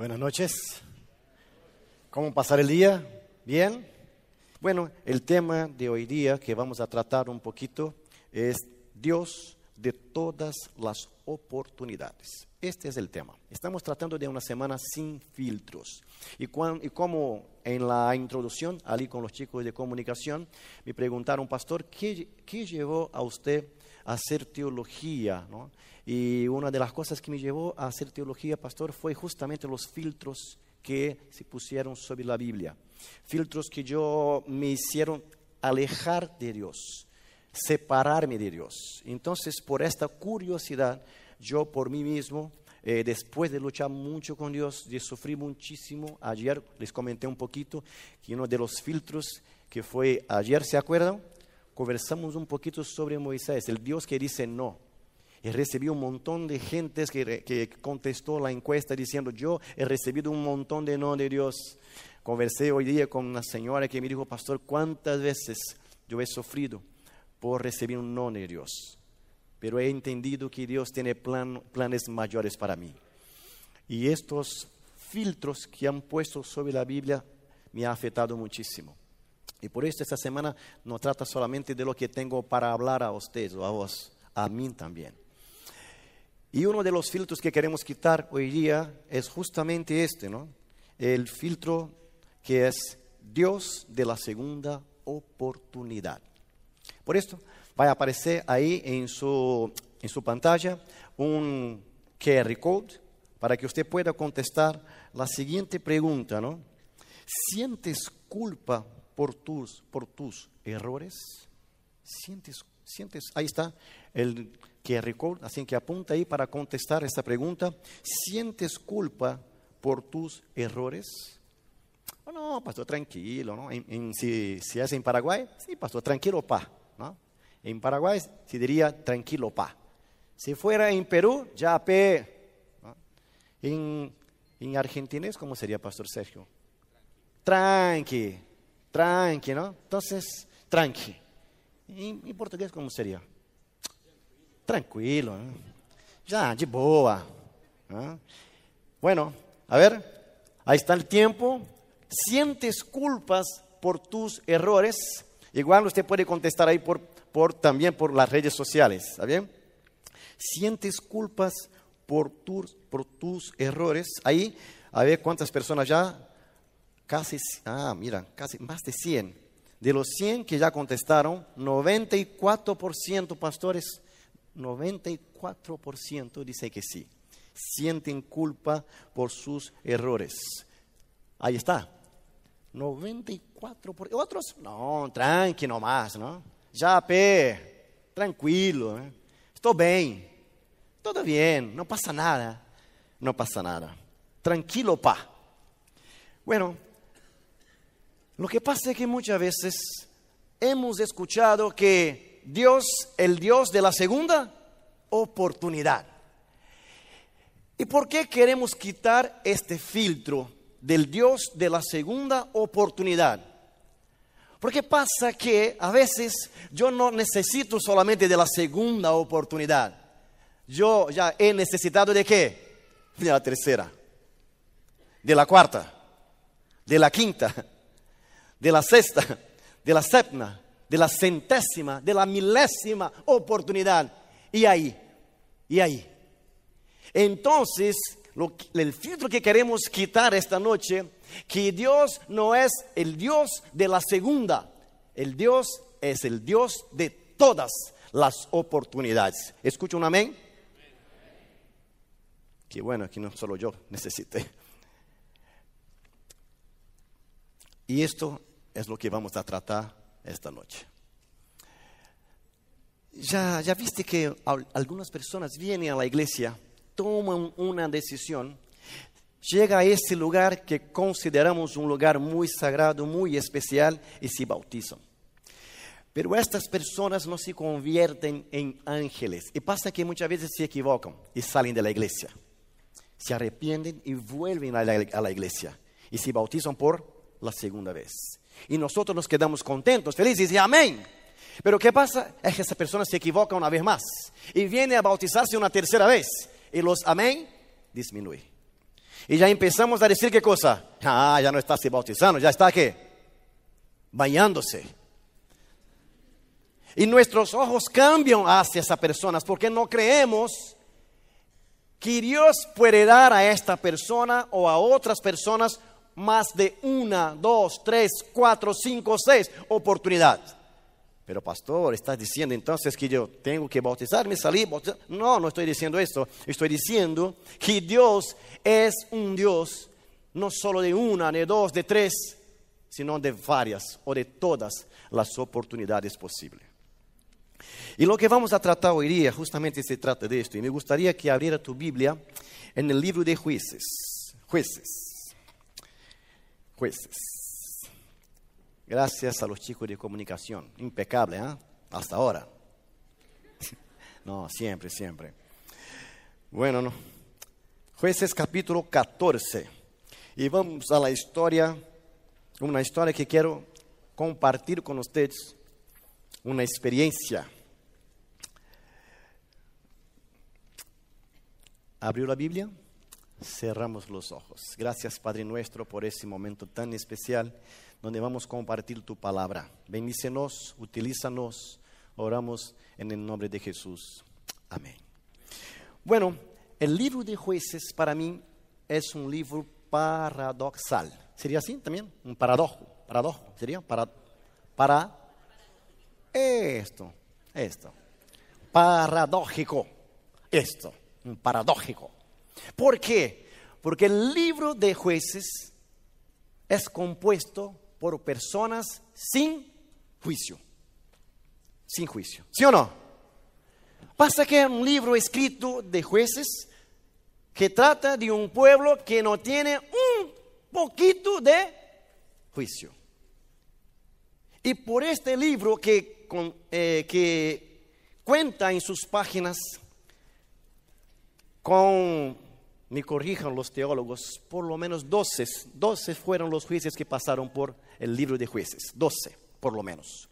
Buenas noches. ¿Cómo pasar el día? ¿Bien? Bueno, el tema de hoy día que vamos a tratar un poquito es Dios de todas las oportunidades. Este es el tema. Estamos tratando de una semana sin filtros. Y, como en la introducción, allí con los chicos de comunicación, me preguntaron, pastor, ¿qué, qué llevó a usted hacer teología? ¿no? Y una de las cosas que me llevó a hacer teología, pastor, fue justamente los filtros que se pusieron sobre la Biblia. Filtros que yo me hicieron alejar de Dios, separarme de Dios. Entonces, por esta curiosidad, yo por mí mismo, eh, después de luchar mucho con Dios, de sufrir muchísimo, ayer les comenté un poquito que uno de los filtros que fue ayer, ¿se acuerdan? Conversamos un poquito sobre Moisés, el Dios que dice no y recibí un montón de gente que, contestó la encuesta diciendo, yo he recibido un montón de no de Dios. Conversé hoy día con una señora que me dijo, pastor, ¿cuántas veces yo he sufrido por recibir un no de Dios? Pero he entendido que Dios tiene planes mayores para mí. Y estos filtros que han puesto sobre la Biblia me han afectado muchísimo. Y por eso esta semana no trata solamente de lo que tengo para hablar a ustedes o a vos, a mí también. Y uno de los filtros que queremos quitar hoy día es justamente este, ¿no? El filtro que es Dios de la segunda oportunidad. Por esto va a aparecer ahí en su, en su pantalla un QR code para que usted pueda contestar la siguiente pregunta, ¿no? ¿Sientes culpa por tus, por tus errores? ¿Sientes, sientes, ahí está el que así que apunta ahí para contestar esta pregunta. ¿Sientes culpa por tus errores? Oh, no, pastor, tranquilo. ¿no? si, si, es en Paraguay, sí, pastor, tranquilo, pa. ¿no? En Paraguay se diría tranquilo, pa. Si fuera en Perú, ya pe. En, en Argentina, ¿cómo sería, pastor Sergio? Tranqui, tranqui, ¿no? Entonces, tranqui. En, en portugués, ¿cómo sería? tranquilo, ya, de boa. Bueno, a ver, ahí está el tiempo. ¿Sientes culpas por tus errores? Igual usted puede contestar ahí por, por, también por las redes sociales, ¿está? ¿Sientes culpas por tus, por tus errores? Ahí, a ver cuántas personas ya, casi, ah, mira, casi más de 100. De los 100 que ya contestaron, 94% pastores 94% dice que sí. Sienten culpa por sus errores. Ahí está. 94%. Otros, no, tranqui más, ¿no? Ya, pe, tranquilo. ¿eh? Estoy bien. Todo bien, no pasa nada. No pasa nada. Tranquilo, pa. Bueno, lo que pasa es que muchas veces hemos escuchado que Dios, el Dios de la segunda oportunidad. ¿Y por qué queremos quitar este filtro del Dios de la segunda oportunidad? Porque pasa que a veces yo no necesito solamente de la segunda oportunidad. Yo ya he necesitado de qué? De la tercera, de la cuarta, de la quinta, de la sexta, de la séptima, de la centésima, de la milésima oportunidad. Y ahí, y ahí. Entonces, el filtro que queremos quitar esta noche, que Dios no es el Dios de la segunda, el Dios es el Dios de todas las oportunidades. ¿Escucha un amén? Qué bueno, que no solo yo necesité. Y esto es lo que vamos a tratar esta noche. Ya, ya viste que algunas personas vienen a la iglesia, toman una decisión, llega a ese lugar que consideramos un lugar muy sagrado, muy especial y se bautizan. Pero estas personas no se convierten en ángeles. Y pasa que muchas veces se equivocan y salen de la iglesia. Se arrepienten y vuelven a la iglesia. Y se bautizan por la segunda vez. Y nosotros nos quedamos contentos, felices y amén. Pero ¿qué pasa? Es que esa persona se equivoca una vez más y viene a bautizarse una tercera vez. Y los amén disminuye. Y ya empezamos a decir qué cosa. Ah, ya no está se bautizando, ya está qué? Bañándose. Y nuestros ojos cambian hacia esas personas porque no creemos que Dios puede dar a esta persona o a otras personas más de una, dos, tres, cuatro, cinco, seis oportunidades. Pero pastor, estás diciendo entonces que yo tengo que bautizarme, salir, bautizar? No, no estoy diciendo esto. Estoy diciendo que Dios es un Dios no solo de una, de dos, de tres, sino de varias o de todas las oportunidades posibles. Y lo que vamos a tratar hoy día justamente se trata de esto. Y me gustaría que abriera tu Biblia en el libro de jueces. Jueces. Jueces. Gracias a los chicos de comunicación. Impecable, ¿eh? Hasta ahora. no, siempre, siempre. Bueno, no. Jueces capítulo 14. Y vamos a la historia, una historia que quiero compartir con ustedes, una experiencia. ¿Abrió la Biblia? Cerramos los ojos. Gracias Padre nuestro por ese momento tan especial donde vamos a compartir tu palabra. Bendícenos, utilízanos, oramos en el nombre de Jesús. Amén. Bueno, el libro de jueces para mí es un libro paradoxal. ¿Sería así también? Un paradojo. Paradojo. ¿Sería? Para, para esto. Esto. Paradójico. Esto. Un paradójico. ¿Por qué? Porque el libro de jueces es compuesto por personas sin juicio. Sin juicio. ¿Sí o no? Pasa que es un libro escrito de jueces que trata de un pueblo que no tiene un poquito de juicio. Y por este libro que, eh, que cuenta en sus páginas con me corrijan los teólogos, por lo menos 12, 12 fueron los jueces que pasaron por el libro de jueces, 12 por lo menos.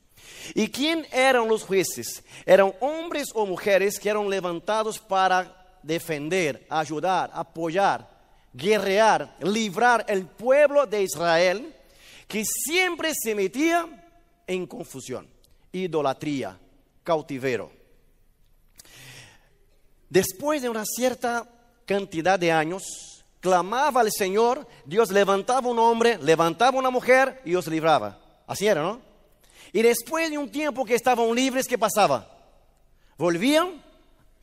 ¿Y quién eran los jueces? Eran hombres o mujeres que eran levantados para defender, ayudar, apoyar, guerrear, librar el pueblo de Israel que siempre se metía en confusión, idolatría, cautivero. Después de una cierta cantidad de años, clamaba al Señor, Dios levantaba un hombre, levantaba una mujer y os libraba. Así era, ¿no? Y después de un tiempo que estaban libres, ¿qué pasaba? Volvían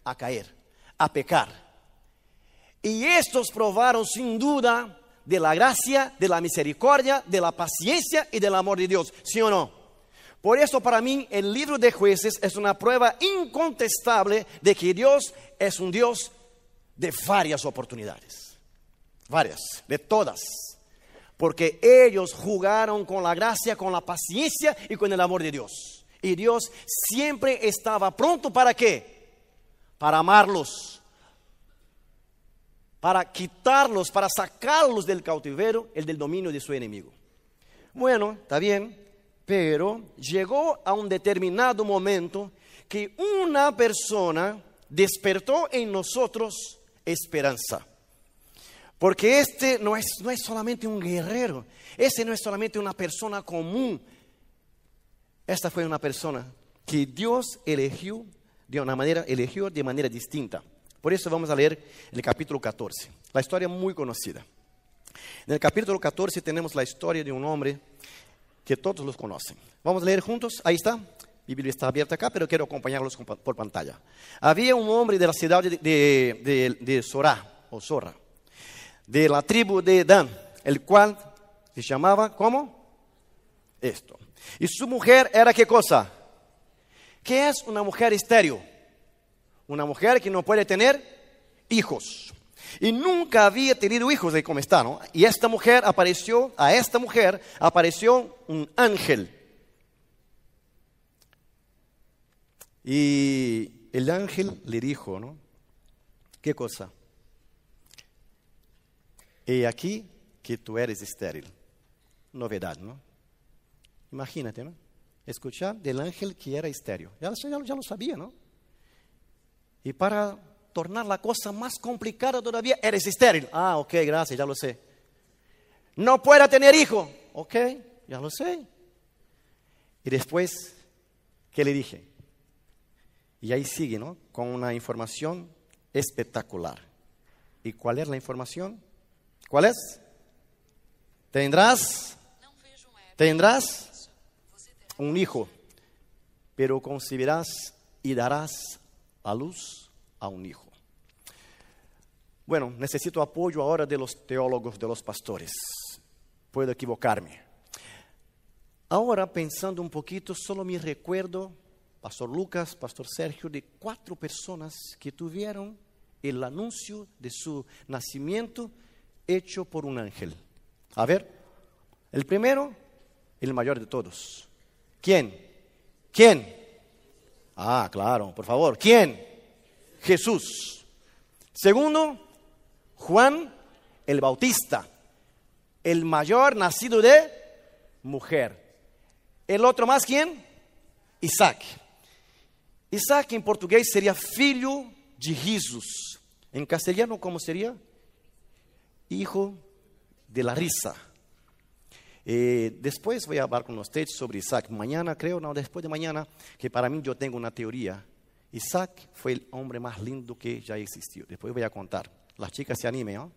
a caer, a pecar. Y estos probaron sin duda de la gracia, de la misericordia, de la paciencia y del amor de Dios, ¿sí o no? Por eso para mí el libro de jueces es una prueba incontestable de que Dios es un Dios de varias oportunidades, varias, de todas, porque ellos jugaron con la gracia, con la paciencia y con el amor de Dios. Y Dios siempre estaba pronto para qué? Para amarlos, para quitarlos, para sacarlos del cautiverio, el del dominio de su enemigo. Bueno, está bien, pero llegó a un determinado momento que una persona despertó en nosotros esperanza. Porque este no es, no es solamente un guerrero, este no es solamente una persona común. Esta fue una persona que Dios eligió de una manera, eligió de manera distinta. Por eso vamos a leer el capítulo 14, la historia muy conocida. En el capítulo 14 tenemos la historia de un hombre que todos los conocen. Vamos a leer juntos, ahí está. Biblia está abierta acá, pero quiero acompañarlos por pantalla. Había un hombre de la ciudad de, de, de, Sorá, o Zorra, de la tribu de Dan, el cual se llamaba, ¿cómo? Esto. Y su mujer era qué cosa? ¿Qué es una mujer estéreo? Una mujer que no puede tener hijos. Y nunca había tenido hijos de cómo está. Y esta mujer apareció, a esta mujer apareció un ángel Y el ángel le dijo, ¿no? ¿Qué cosa? He aquí que tú eres estéril. Novedad, ¿no? Imagínate, ¿no? Escuchar del ángel que era estéril. Ya, lo sabía, ¿no? Y para tornar la cosa más complicada todavía, eres estéril. Ah, ok, gracias, ya lo sé. No pueda tener hijo. Ok, ya lo sé. Y después, ¿qué le dije? Y ahí sigue, ¿no? Con una información espectacular. ¿Y cuál es la información? ¿Cuál es? Tendrás, tendrás un hijo, pero concebirás y darás a luz a un hijo. Bueno, necesito apoyo ahora de los teólogos, de los pastores. Puedo equivocarme. Ahora, pensando un poquito, solo me recuerdo, Pastor Lucas, Pastor Sergio, de cuatro personas que tuvieron el anuncio de su nacimiento hecho por un ángel. A ver, el primero, el mayor de todos. ¿Quién? ¿Quién? Ah, claro, por favor. ¿Quién? Jesús. Segundo, Juan el Bautista, el mayor nacido de mujer. El otro más, ¿quién? Isaac. Isaac en portugués sería filho de risos. En castellano, ¿cómo sería? Hijo de la risa. Eh, después voy a hablar con ustedes sobre Isaac. Mañana, creo, no, después de mañana, que para mí yo tengo una teoría. Isaac fue el hombre más lindo que ya existió. Después voy a contar. Las chicas se animen.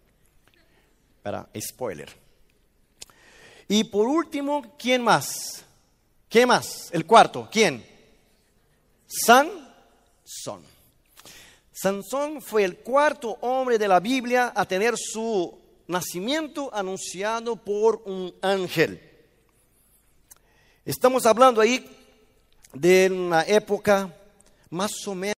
Para spoiler. Y por último, ¿quién más? ¿Quién más? El cuarto, ¿quién? Sansón. Sansón fue el cuarto hombre de la Biblia a tener su nacimiento anunciado por un ángel. Estamos hablando ahí de una época más o menos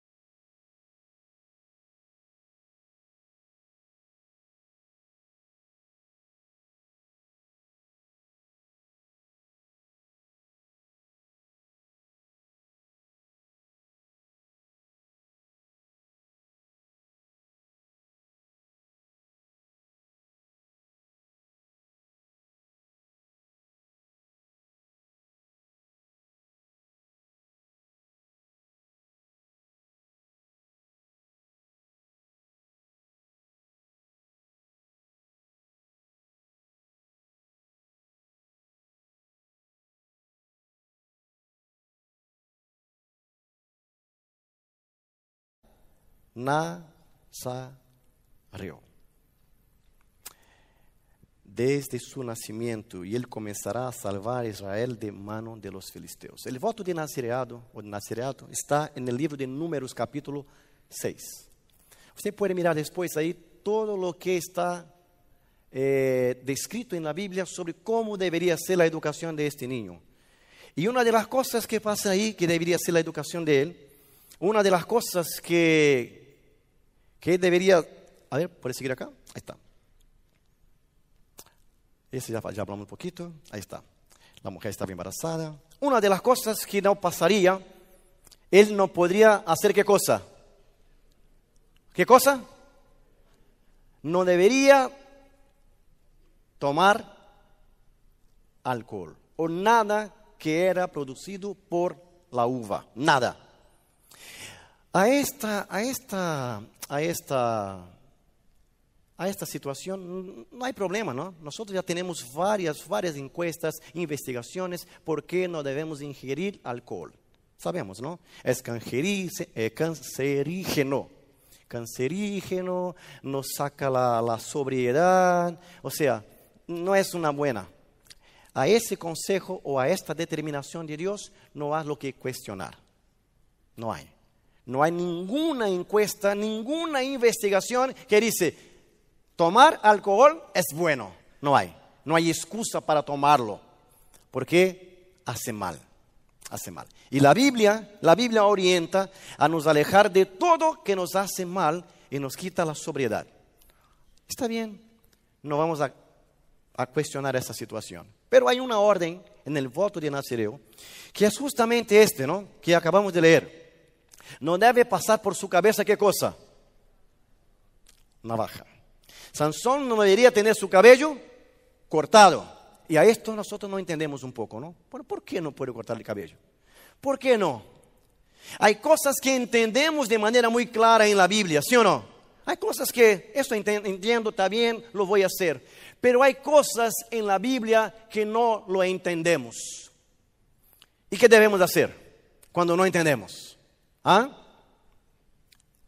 Nazario. Desde su nacimiento, y él comenzará a salvar a Israel de mano de los filisteos. El voto de nazireado, está en el libro de Números, capítulo 6. Usted puede mirar después ahí todo lo que está eh, descrito en la Biblia sobre cómo debería ser la educación de este niño. Y una de las cosas que pasa ahí, que debería ser la educación de él, una de las cosas que, que debería... A ver, ¿puede seguir acá? Ahí está. Ese ya, ya hablamos un poquito. Ahí está. La mujer estaba embarazada. Una de las cosas que no pasaría, él no podría hacer qué cosa. ¿Qué cosa? No debería tomar alcohol o nada que era producido por la uva, nada. A esta, a esta a esta, a esta situación, no hay problema, ¿no? Nosotros ya tenemos varias, varias encuestas, investigaciones, por qué no debemos ingerir alcohol. Sabemos, ¿no? Es eh, cancerígeno. Cancerígeno, nos saca la, la sobriedad, o sea, no es una buena. A ese consejo o a esta determinación de Dios no hay lo que cuestionar. No hay. No hay ninguna encuesta, ninguna investigación que dice, tomar alcohol es bueno. No hay. No hay excusa para tomarlo. Porque hace mal. Hace mal. Y la Biblia, la Biblia orienta a nos alejar de todo que nos hace mal y nos quita la sobriedad. Está bien, no vamos a, a cuestionar esa situación. Pero hay una orden en el voto de Nazireo que es justamente este, ¿no? Que acabamos de leer. No debe pasar por su cabeza qué cosa? Navaja. Sansón no debería tener su cabello cortado. Y a esto nosotros no entendemos un poco, ¿no? ¿Por qué no puede cortar el cabello? ¿Por qué no? Hay cosas que entendemos de manera muy clara en la Biblia, ¿sí o no? Hay cosas que, esto entiendo, está bien, lo voy a hacer. Pero hay cosas en la Biblia que no lo entendemos. ¿Y qué debemos hacer cuando no entendemos? ¿Ah?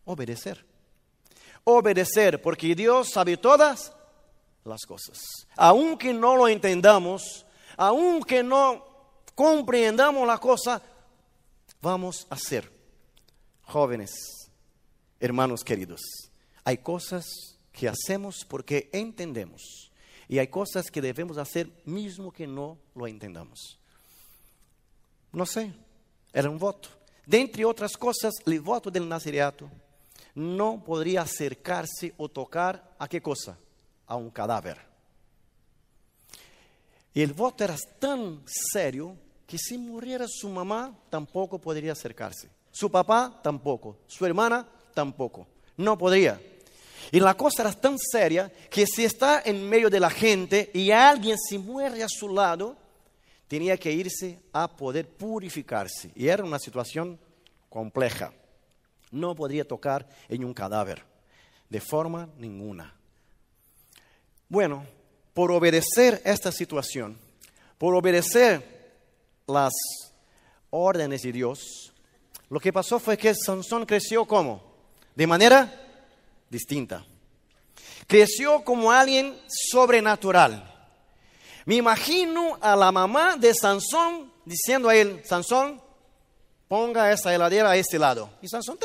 Obedecer. Obedecer, porque Dios sabe todas las cosas. Aunque no lo entendamos, aunque no comprendamos la cosa, vamos a hacer. Jóvenes, hermanos queridos, hay cosas que hacemos porque entendemos y hay cosas que debemos hacer mismo que no lo entendamos. No sé, era un voto. De entre otras cosas, el voto del nazareato no podría acercarse o tocar a qué cosa? A un cadáver. Y el voto era tan serio que si muriera su mamá tampoco podría acercarse. Su papá tampoco. Su hermana tampoco. No podría. Y la cosa era tan seria que si está en medio de la gente y alguien se muere a su lado, tenía que irse a poder purificarse. Y era una situación compleja. No podría tocar en un cadáver, de forma ninguna. Bueno, por obedecer esta situación, por obedecer las órdenes de Dios, lo que pasó fue que Sansón creció como? De manera distinta. Creció como alguien sobrenatural. Me imagino a la mamá de Sansón diciendo a él, Sansón, ponga esa heladera a este lado. Y Sansón,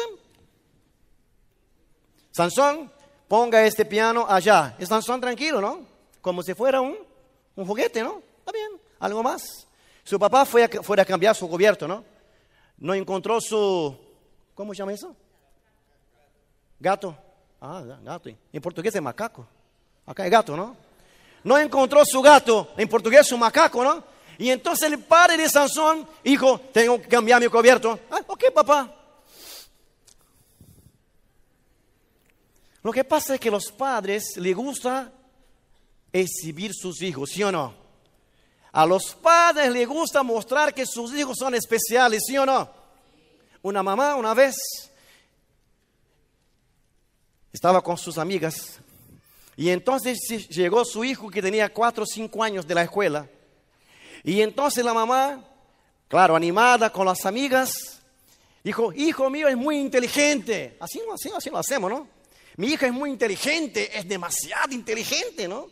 Sansón, ponga este piano allá. Y Sansón tranquilo, ¿no? Como si fuera un, un juguete, ¿no? Está bien, algo más. Su papá fue a, fue a cambiar su gobierno, ¿no? No encontró su, ¿cómo se llama eso? Gato. Ah, gato. En portugués es macaco. Acá es gato, ¿no? No encontró su gato, en portugués su macaco, ¿no? Y entonces el padre de Sansón dijo, tengo que cambiar mi cubierto. Ah, ok, papá. Lo que pasa es que los padres les gusta exhibir sus hijos, ¿sí o no? A los padres les gusta mostrar que sus hijos son especiales, ¿sí o no? Una mamá una vez estaba con sus amigas y entonces llegó su hijo que tenía cuatro o cinco años de la escuela. Y entonces la mamá, claro, animada con las amigas, dijo, hijo mío es muy inteligente. Así, así, así lo hacemos, ¿no? Mi hija es muy inteligente, es demasiado inteligente, ¿no?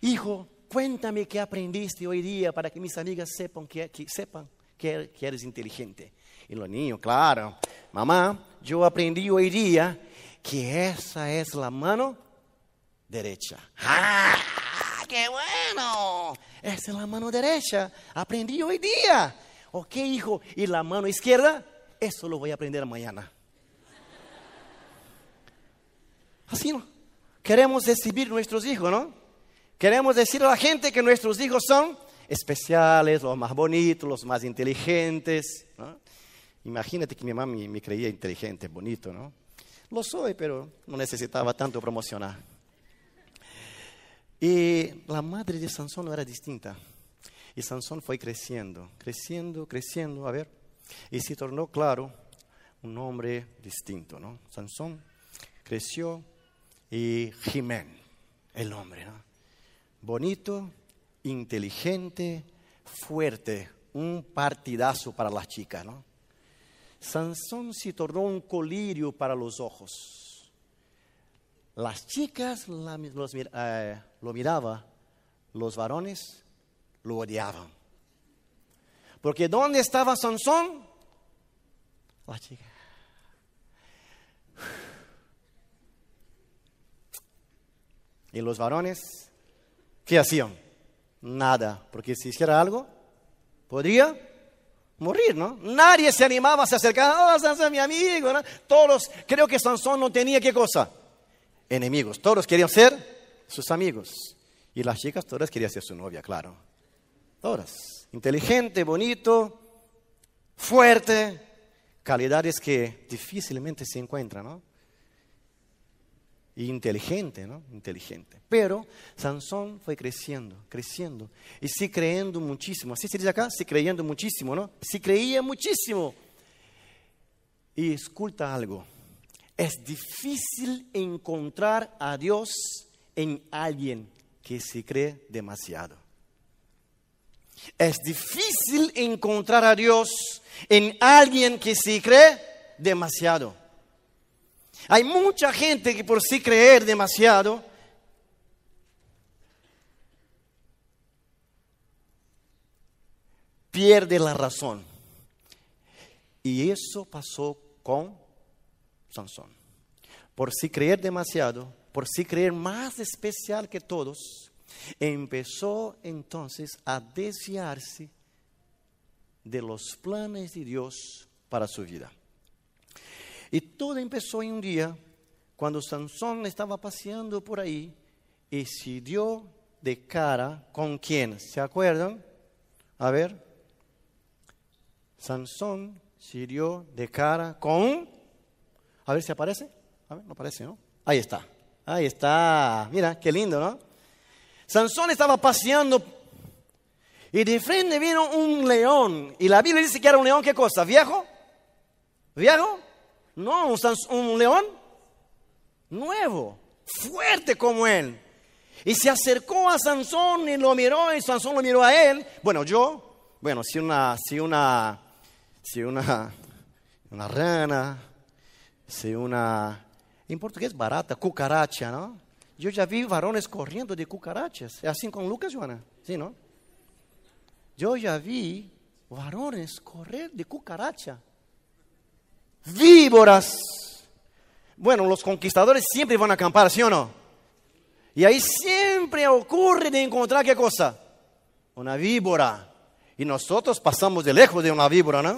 Hijo, cuéntame qué aprendiste hoy día para que mis amigas sepan que, sepan que, eres inteligente. Y los niños, claro, mamá, yo aprendí hoy día que esa es la mano derecha. ¡Ah! ¡Qué bueno! Esa es la mano derecha. Aprendí hoy día. Ok, hijo. ¿Y la mano izquierda? Eso lo voy a aprender mañana. Así no. Queremos recibir nuestros hijos, ¿no? Queremos decir a la gente que nuestros hijos son especiales, los más bonitos, los más inteligentes. Imagínate que mi mamá me, creía inteligente, bonito, ¿no? Lo soy, pero no necesitaba tanto promocionar. Y la madre de Sansón no era distinta. Y Sansón fue creciendo, creciendo, creciendo, a ver, y se tornó claro un hombre distinto, ¿no? Sansón creció y Jimén, el hombre, ¿no? bonito, inteligente, fuerte, un partidazo para las chicas, ¿no? Sansón se tornó un colirio para los ojos. Las chicas eh, lo miraban, los varones lo odiaban. Porque ¿dónde estaba Sansón? La chica. Y los varones ¿qué hacían? Nada, porque si hiciera algo, podría morir, ¿no? Nadie se animaba a se acercar, oh, Sansón mi amigo, ¿no? Todos, creo que Sansón no tenía qué cosa, enemigos, todos querían ser sus amigos. Y las chicas todas querían ser su novia, claro. Todas. Inteligente, bonito, fuerte, calidades que difícilmente se encuentran, ¿no? inteligente, ¿no? Inteligente. Pero Sansón fue creciendo, creciendo y sí creyendo muchísimo. Así se dice acá, sí creyendo muchísimo, ¿no? Sí creía muchísimo. Y escucha algo. Es difícil encontrar a Dios en alguien que se cree demasiado. Es difícil encontrar a Dios en alguien que se cree demasiado. Hay mucha gente que por sí creer demasiado pierde la razón. Y eso pasó con Sansón. Por sí creer demasiado, por sí creer más especial que todos, empezó entonces a desviarse de los planes de Dios para su vida. Y todo empezó en un día cuando Sansón estaba paseando por ahí y se dio de cara con quién, ¿se acuerdan? A ver, Sansón se dio de cara con, a ver si aparece, a ver, no aparece, ¿no? Ahí está, ahí está, mira, qué lindo, ¿no? Sansón estaba paseando y de frente vino un león. Y la Biblia dice que era un león, ¿qué cosa? ¿Viejo? ¿Viejo? No, un, león nuevo, fuerte como él. Y se acercó a Sansón y lo miró y Sansón lo miró a él. Bueno, yo, bueno, si una, si una, si una, una rana, si una, en portugués barata, cucaracha, ¿no? Yo ya vi varones corriendo de cucarachas. ¿Es así con Lucas, Joana? ¿no? Yo ya vi varones correr de cucaracha víboras. Bueno, los conquistadores siempre van a acampar, ¿sí o no? Y ahí siempre ocurre de encontrar qué cosa? Una víbora. Y nosotros pasamos de lejos de una víbora, ¿no?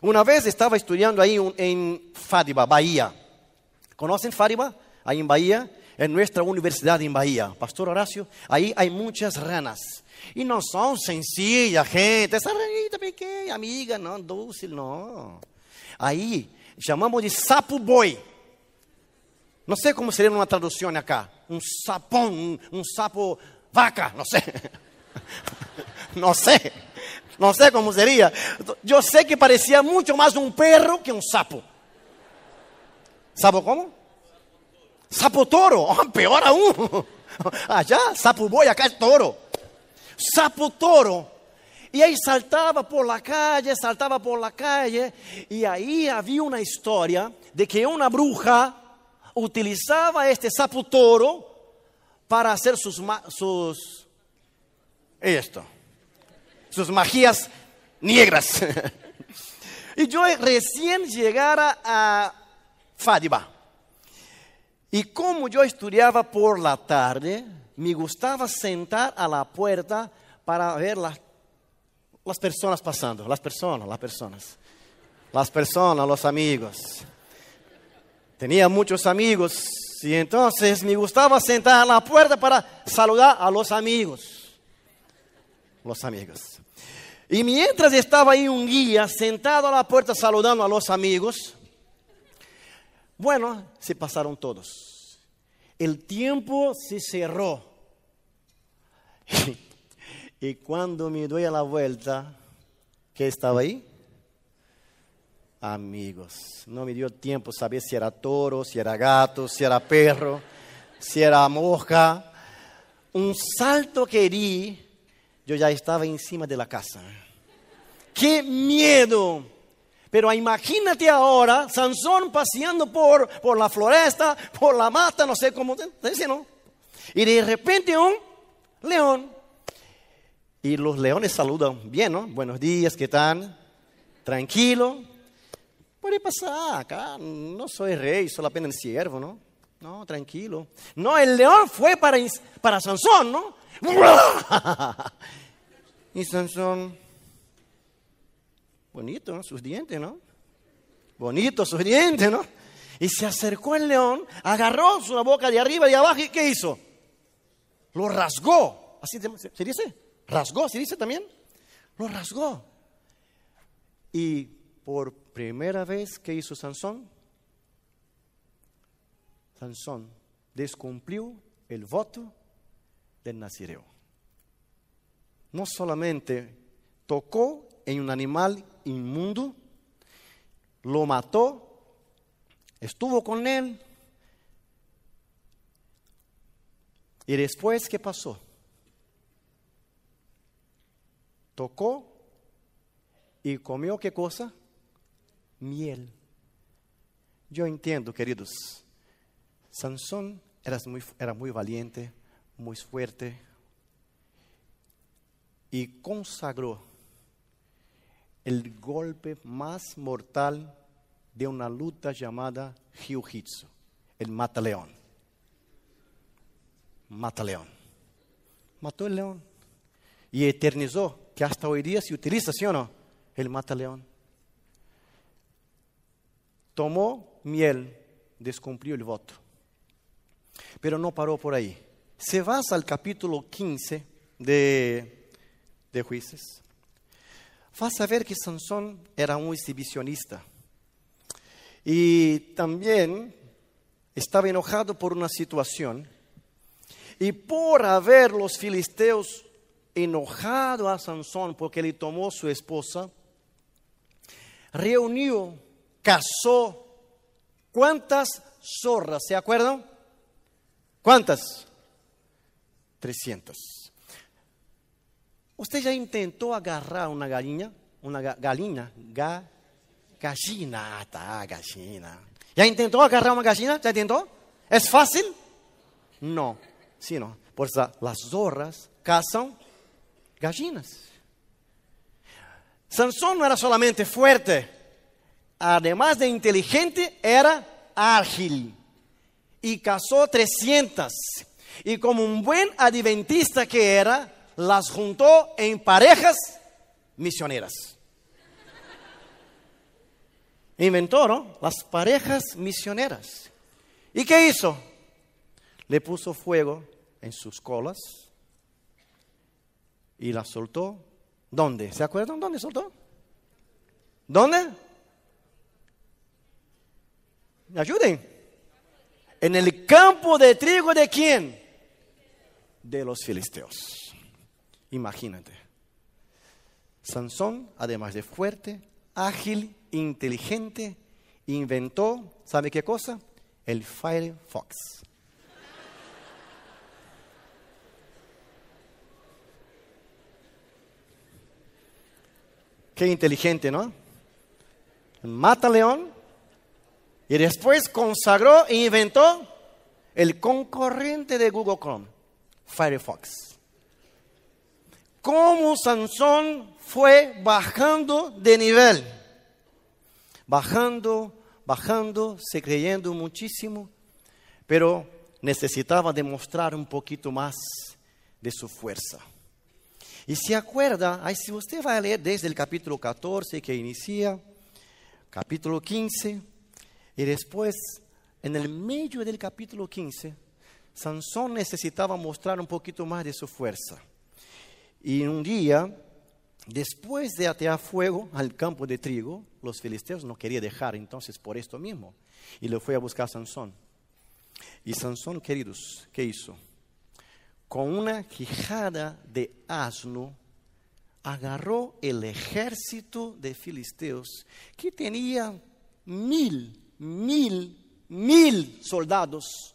Una vez estaba estudiando ahí en Fádiba, Bahía. ¿Conocen Fádiba? Ahí en Bahía, en nuestra universidad en Bahía. Pastor Horacio, ahí hay muchas ranas. Y no son sencillas, gente. Esa ranita pequeña, amiga, no, dulce, no. Aí chamamos de sapo boi. Não sei como seria uma tradução acá. Um sapão, um sapo vaca, não sei. não sei. Não sei como seria. Eu sei que parecia muito mais um perro que um sapo. Sabe como? Sapo toro, oh, pior aún. Allá, sapo boi, acá é toro. Sapo toro y ahí saltaba por la calle, saltaba por la calle, y ahí había una historia de que una bruja utilizaba este sapo toro para hacer sus, sus esto, sus magías negras. y yo recién llegara a Fádiba. Y como yo estudiaba por la tarde, me gustaba sentar a la puerta para ver las las personas pasando, las personas, las personas, las personas, los amigos. Tenía muchos amigos y entonces me gustaba sentar a la puerta para saludar a los amigos. Los amigos. Y mientras estaba ahí un guía sentado a la puerta saludando a los amigos, bueno, se pasaron todos. El tiempo se cerró. Y cuando me doy a la vuelta, ¿qué estaba ahí? Amigos. No me dio tiempo saber si era toro, si era gato, si era perro, si era mosca. Un salto que di, yo ya estaba encima de la casa. ¡Qué miedo! Pero imagínate ahora, Sansón paseando por, por la floresta, por la mata, no sé cómo, ¿no? Y de repente un león y los leones saludan bien, ¿no? Buenos días, ¿qué tal? Tranquilo. Puede pasar, acá no soy rey, solo apenas siervo, ¿no? No, tranquilo. No, el león fue para, para Sansón, ¿no? y Sansón, bonito. Sus dientes, ¿no? Bonito sus dientes, ¿no? Y se acercó el león, agarró su boca de arriba y de abajo y ¿qué hizo? Lo rasgó. ¿Así se dice? rasgó, ¿se dice también? Lo rasgó. Y por primera vez, ¿qué hizo Sansón? Sansón descumplió el voto del nazireo. No solamente tocó en un animal inmundo, lo mató, estuvo con él. Y después, ¿qué pasó? Tocó y comió qué cosa? Miel. Yo entiendo, queridos, Sansón era muy, era muy valiente, muy fuerte y consagró el golpe más mortal de una lucha llamada jiu-jitsu, el mata-león. Mata-león. Mató el león y eternizó, que hasta hoy día se utiliza, ¿sí o no? El mata-león. Tomó miel, descumplió el voto. Pero no paró por ahí. Se vas al capítulo 15 de, de. Vas a ver que Sansón era un exhibicionista. Y también estaba enojado por una situación. Y por haber los filisteos enojado a Sansón porque le tomó su esposa, reunió, casó, ¿cuántas zorras? ¿Se acuerdan? ¿Cuántas? 300. ¿Usted ya intentó agarrar una gallina? Una gallina, ga, gallina, tá, gallina. ¿Ya intentó agarrar una gallina? ¿Ya intentó? ¿Es fácil? No, sí, no. Por eso las zorras cazan gallinas. Sansón no era solamente fuerte, además de inteligente, era ágil y cazó 300. Y como un buen adventista que era, las juntó en parejas misioneras. Inventó ¿no? las parejas misioneras. ¿Y qué hizo? Le puso fuego en sus colas y la soltó. ¿Dónde? ¿Se acuerdan dónde soltó? ¿Dónde? ¿Me ayuden? En el campo de trigo de quién? De los filisteos. Imagínate. Sansón, además de fuerte, ágil, inteligente, inventó, ¿sabe qué cosa? El Firefox. Qué inteligente, ¿no? Mata león y después consagró e inventó el concurrente de Google Chrome, Firefox. Cómo Sansón fue bajando de nivel, bajando, bajando, se creyendo muchísimo, pero necesitaba demostrar un poquito más de su fuerza. Y se acuerda, ahí si usted va a leer desde el capítulo 14 que inicia, capítulo 15, y después, en el medio del capítulo 15, Sansón necesitaba mostrar un poquito más de su fuerza. Y un día, después de atear fuego al campo de trigo, los filisteos no querían dejar entonces por esto mismo. Y le fue a buscar a Sansón. Y Sansón, queridos, ¿qué hizo? Con una quijada de asno, agarró el ejército de filisteos que tenía mil mil, mil soldados.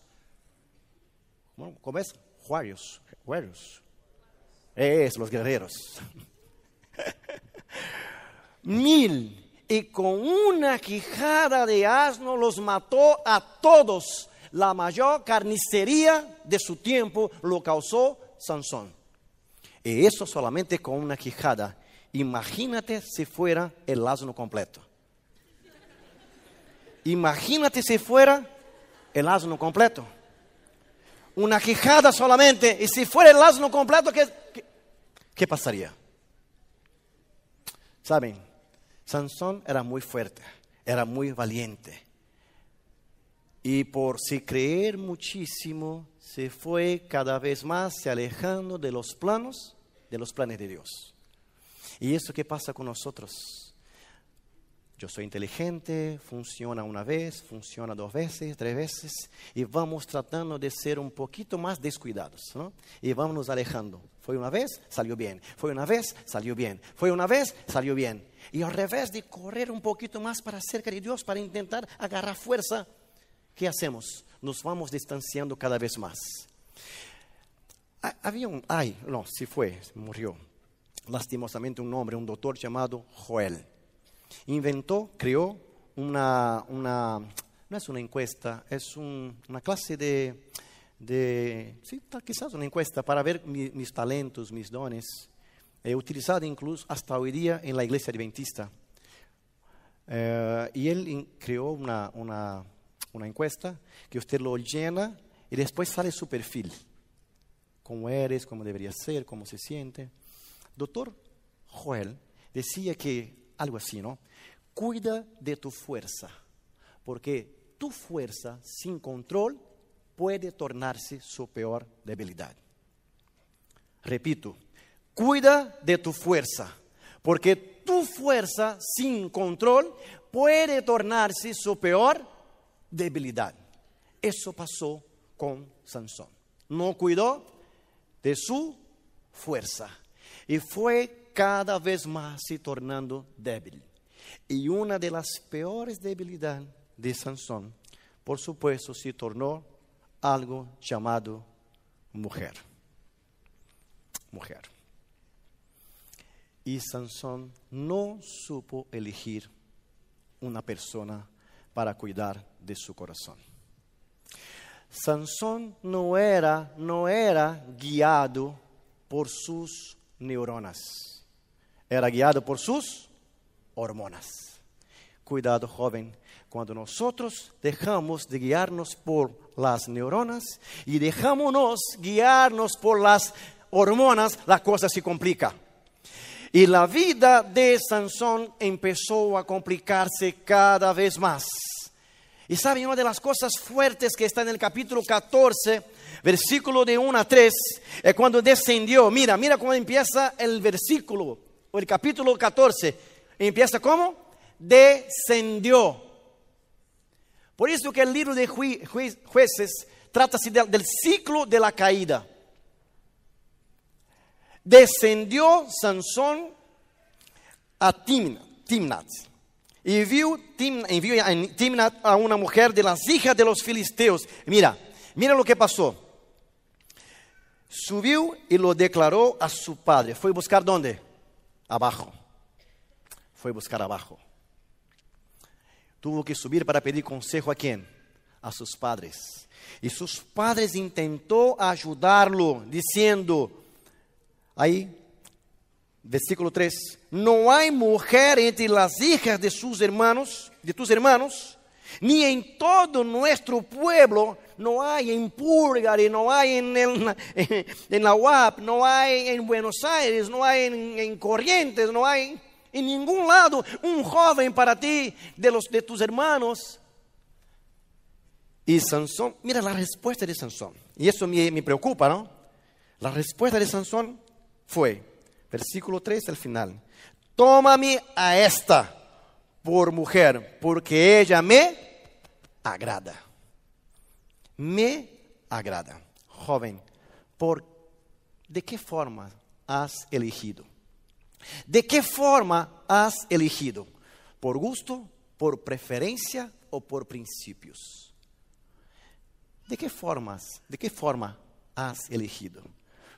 ¿Cómo es? Juarios, juarios. Es, los guerreros. mil. Y con una quijada de asno los mató a todos. La mayor carnicería de su tiempo lo causó Sansón. Y eso solamente con una quijada. Imagínate si fuera el asno completo. Imagínate si fuera el asno completo. Una quijada solamente. Y si fuera el asno completo, ¿qué, qué, pasaría? Saben, Sansón era muy fuerte, era muy valiente. Y por si creer muchísimo, se fue cada vez más se alejando de los planos, de los planes de Dios. Y eso que pasa con nosotros yo soy inteligente, funciona una vez, funciona dos veces, tres veces, y vamos tratando de ser un poquito más descuidados, ¿no? Y vamos nos alejando. Fue una vez, salió bien. Fue una vez, salió bien. Fue una vez, salió bien. Y al revés de correr un poquito más para cerca de Dios, para intentar agarrar fuerza, ¿qué hacemos? Nos vamos distanciando cada vez más. Había un, ay, no, si fue, murió lastimosamente un hombre, un doctor llamado Joel. Inventó, creó una, una no es una encuesta, es una clase de, de sí, quizás una encuesta para ver mis talentos, mis dones, He utilizado incluso hasta hoy día en la iglesia adventista. Eh, y él creó una, una, una encuesta que usted lo llena y después sale su perfil. Cómo eres, cómo debería ser, cómo se siente. Doctor Joel decía que algo así, ¿no? Cuida de tu fuerza, porque tu fuerza sin control puede tornarse su peor debilidad. Repito, cuida de tu fuerza, porque tu fuerza sin control puede tornarse su peor debilidad. Eso pasó con Sansón. No cuidó de su fuerza y fue cada vez más se tornando débil. Y una de las peores debilidades de Sansón, por supuesto, se tornó algo llamado mujer. Mujer. Y Sansón no supo elegir una persona para cuidar de su corazón. Sansón no era, no era guiado por sus neuronas. Era guiado por sus hormonas. Cuidado, joven, cuando nosotros dejamos de guiarnos por las neuronas y dejámonos guiarnos por las hormonas, la cosa se complica. Y la vida de Sansón empezó a complicarse cada vez más. Y saben, una de las cosas fuertes que está en el capítulo 14 versículo de 1 a 3, es cuando descendió. Mira, mira cómo empieza el versículo, el capítulo 14. Empieza como? Descendió. Por eso que el libro de jueces trata del, del ciclo de la caída. Descendió Sansón a Timnat. Y vio, en Timnat a una mujer de las hijas de los filisteos. Mira, mira lo que pasó. Subiu e lo declarou a su padre. Foi buscar onde? Abaixo. Foi buscar abaixo. Tuvo que subir para pedir consejo a quem? A seus padres. E seus padres intentou ajudá-lo, dizendo, aí, versículo 3: Não há mulher entre as hijas de seus hermanos, de tus hermanos, ni en todo nuestro pueblo no hay en Purgari, no hay en, el, en la UAP, no hay en Buenos Aires, no hay en, en, Corrientes, no hay en ningún lado un joven para ti de, los, de tus hermanos. Y Sansón, mira la respuesta de Sansón, y eso me, me preocupa, ¿no? La respuesta de Sansón fue, versículo 3 al final, tómame a esta por mujer, porque ella me agrada. Me agrada. Joven, por ¿de qué forma has elegido? ¿De qué forma has elegido? ¿Por gusto, por preferencia o por principios? ¿De qué formas, de qué forma has elegido?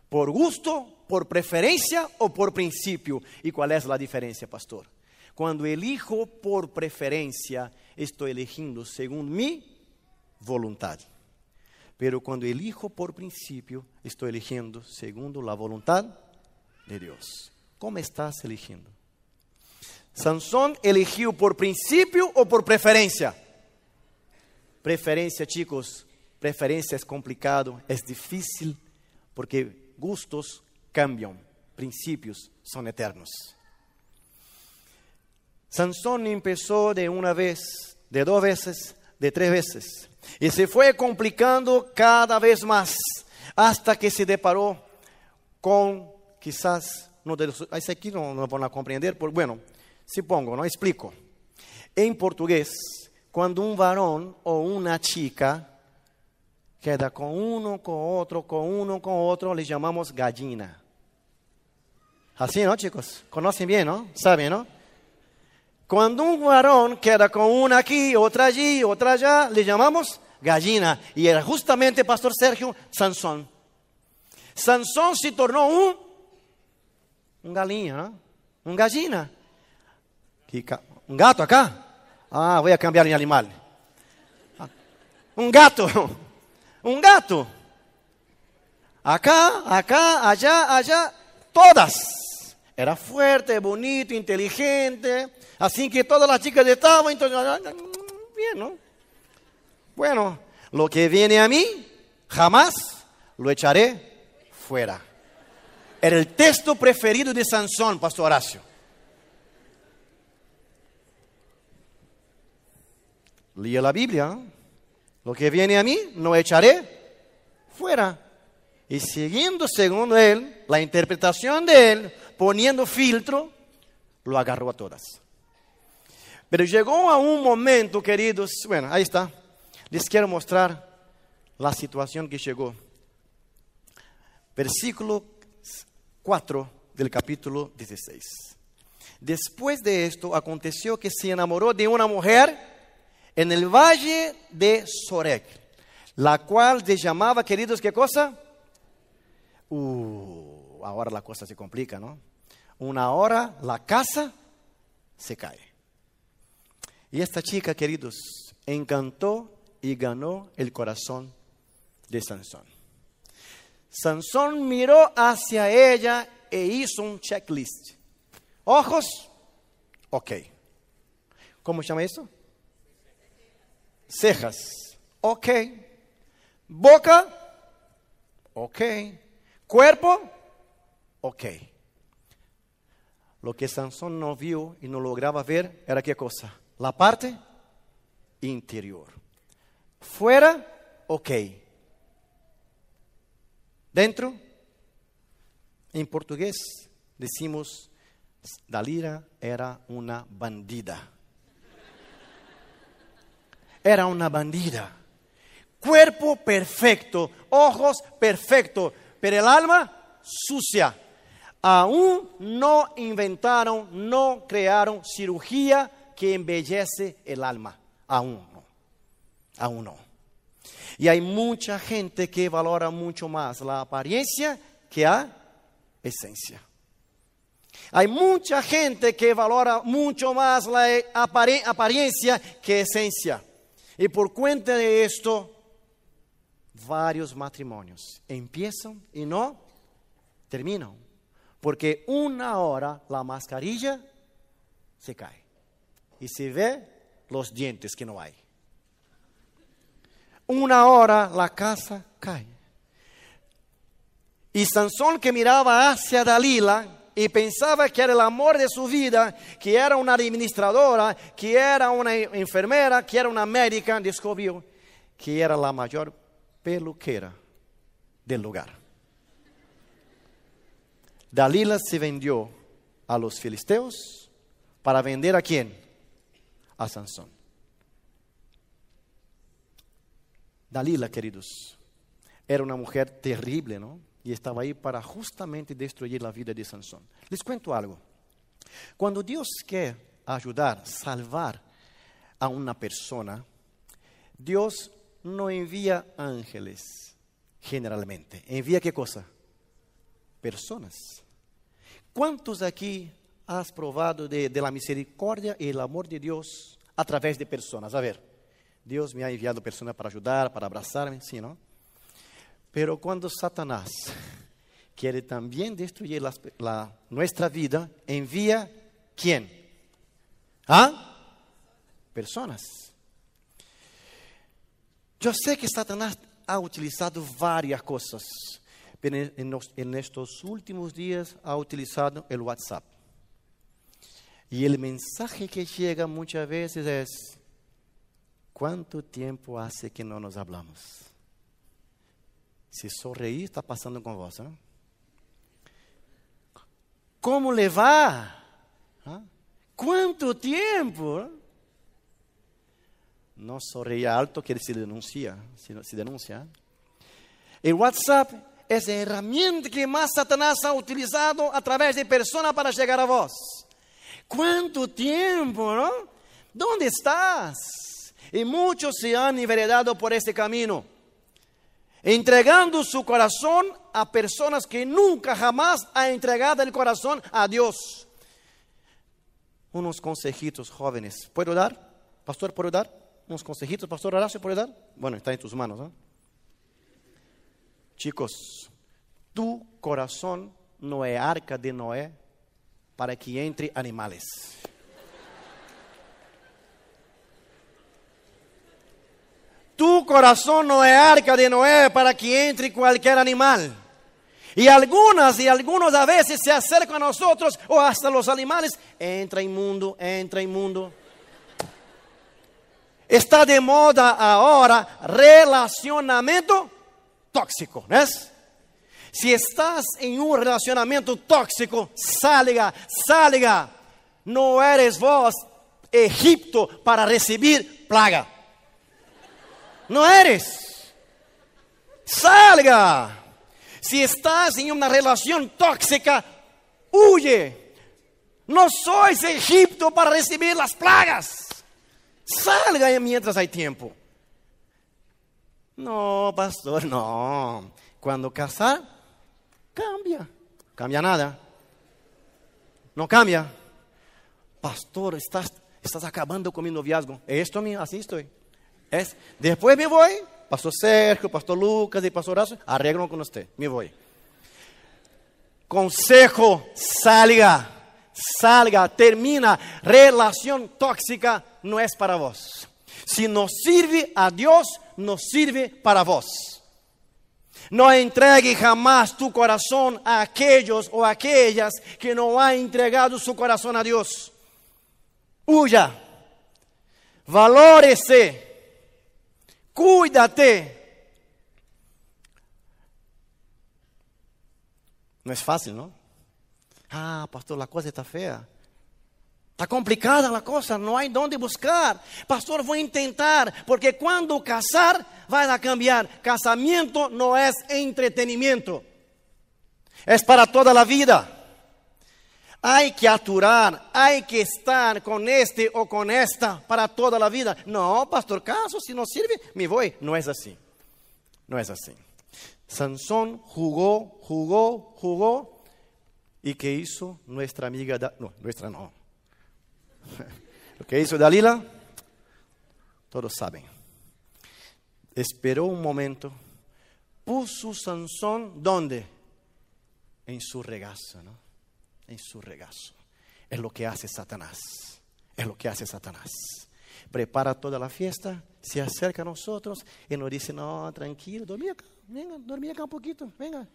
¿Por gusto, por preferencia o por principio? ¿Y cuál es la diferencia, pastor? Cuando elijo por preferencia, estoy eligiendo según mi voluntad. Pero cuando elijo por principio, estoy eligiendo segundo la voluntad de Dios. ¿Cómo estás eligiendo? Sansón eligió por principio o por preferencia? Preferencia, chicos, preferencia es complicado, es difícil, porque gustos cambian, principios son eternos. Sansón empezó de una vez, de dos veces, de tres veces. Y se fue complicando cada vez más hasta que se deparó con quizás uno de los... Aquí no, no van a comprender, por, bueno, si pongo, no explico. En portugués, cuando un varón o una chica queda con uno, con otro, con uno, con otro, le llamamos gallina. Así, ¿no, chicos? Conocen bien, ¿no? Saben, ¿no? Cuando un varón queda con una aquí, otra allí, otra allá, le llamamos gallina. Y era justamente, Pastor Sergio, Sansón. Sansón se tornó un, un galina, ¿no? Un gallina. Un gato acá. Ah, voy a cambiar mi animal. Ah, un gato. Un gato. Acá, acá, allá, allá. Todas. Era fuerte, bonito, inteligente. Así que todas las chicas estaban. Entonces, ah, ah, bien, ¿no? Bueno, lo que viene a mí, jamás lo echaré fuera. Era el texto preferido de Sansón, Pastor Horacio. Lía la Biblia. Lo que viene a mí, no echaré fuera. Y siguiendo según él, la interpretación de él, poniendo filtro, lo agarró a todas. Pero llegó a un momento, queridos, bueno, ahí está. Les quiero mostrar la situación que llegó. Versículo 4 del capítulo 16. Después de esto aconteció que se enamoró de una mujer en el valle de Sorek, la cual se llamaba, queridos, ¿qué cosa? Uh, ahora la cosa se complica, ¿no? Una hora la casa se cae. Y esta chica, queridos, encantó y ganó el corazón de Sansón. Sansón miró hacia ella e hizo un checklist. Ojos, ok. ¿Cómo se llama eso? Cejas, ok. Boca, ok. Cuerpo, ok. Lo que Sansón no vio y no lograba ver era qué cosa? La parte interior. Fuera, ok Dentro, en portugués, decimos, Dalira era una bandida. Era una bandida. Cuerpo perfecto, ojos perfectos, pero el alma sucia. Aún no inventaron, no crearon cirugía que embellece el alma. Aún no. Aún no. Y hay mucha gente que valora mucho más la apariencia que la esencia. Hay mucha gente que valora mucho más la apariencia que esencia. Y por cuenta de esto, varios matrimonios empiezan y no terminan. Porque una hora la mascarilla se cae y se ve los dientes que no hay una hora la casa cae. Y Sansón que miraba hacia Dalila y pensaba que era el amor de su vida, que era una administradora, que era una enfermera, que era una médica, descubrió que era la mayor peluquera del lugar. Dalila se vendió a los filisteos para vender a quién? A Sansón. Dalila, queridos, era una mujer terrible, ¿no? Y estaba ahí para justamente destruir la vida de Sansón. Les cuento algo. Cuando Dios quiere ayudar, salvar a una persona, Dios no envía ángeles generalmente. ¿Envía qué cosa? Personas. ¿Cuántos aquí has probado de, de la misericordia y el amor de Dios a través de personas? A ver. Dios me ha enviado personas para ayudar, para abrazarme, sí, ¿no? Pero cuando Satanás quiere también destruir la, nuestra vida, envía quién? ¿Ah? Personas. Yo sé que Satanás ha utilizado varias cosas, pero en, estos últimos días ha utilizado el WhatsApp. Y el mensaje que llega muchas veces es, ¿Cuánto tiempo hace que no nos hablamos? Se sorrir está pasando con vos. ¿eh? ¿Cómo le va? ¿Ah? ¿Cuánto tiempo? No sonreía alto quiere decir denuncia, si, si denuncia. El WhatsApp es la herramienta que más Satanás ha utilizado a través de personas para llegar a vos. ¿Cuánto tiempo, no? ¿Dónde estás? Y muchos se han enveredado por este camino, entregando su corazón a personas que nunca jamás han entregado el corazón a Dios. Unos consejitos jóvenes. ¿Puedo dar? Pastor, ¿puedo dar? Unos consejitos, Pastor Horacio, ¿puedo dar? Bueno, está en tus manos. ¿no? Chicos, tu corazón no es arca de Noé para que entre animales. Tu corazón no es arca de Noé para que entre cualquier animal. Y algunas y algunos a veces se acercan a nosotros o hasta los animales. Entra inmundo, entra inmundo. Está de moda ahora relacionamiento tóxico, ¿ves? Si estás en un relacionamiento tóxico, salga, salga. No eres vos Egipto para recibir plaga. No eres. Salga. Si estás en una relación tóxica, huye. No sois Egipto para recibir las plagas. Salga mientras hay tiempo. No, pastor, no. Cuando casar, cambia. Cambia nada. No cambia. Pastor, estás, estás acabando con mi noviazgo. Esto, así estoy. Es, después me voy, Pastor Sergio, Pastor Lucas y Pastor Horacio, arreglo con usted, me voy. Consejo, salga, salga, termina. Relación tóxica no es para vos. Si no sirve a Dios, no sirve para vos. No entregue jamás tu corazón a aquellos o aquellas que no han entregado su corazón a Dios. Huya, valórese, cuídate. No es fácil, ¿no? Ah, pastor, la cosa está fea. Está complicada la cosa, no hay dónde buscar. Pastor, voy a intentar, porque cuando casar va a cambiar. Casamiento no es entretenimiento, es para toda la vida. Hay que aturar, hay que estar con este o con esta para toda la vida. No, pastor, caso, si no sirve, me voy. No es así, no es así. Sansón jugó, jugó, jugó. ¿Y qué hizo nuestra amiga? No, nuestra no Lo que hizo Dalila, todos saben. Esperó un momento, puso Sansón, ¿dónde? En su regazo, ¿no? En su regazo. Es lo que hace Satanás. Es lo que hace Satanás. Prepara toda la fiesta, se acerca a nosotros y nos dice, no, tranquilo, dormí acá, venga, dormí acá un poquito, venga.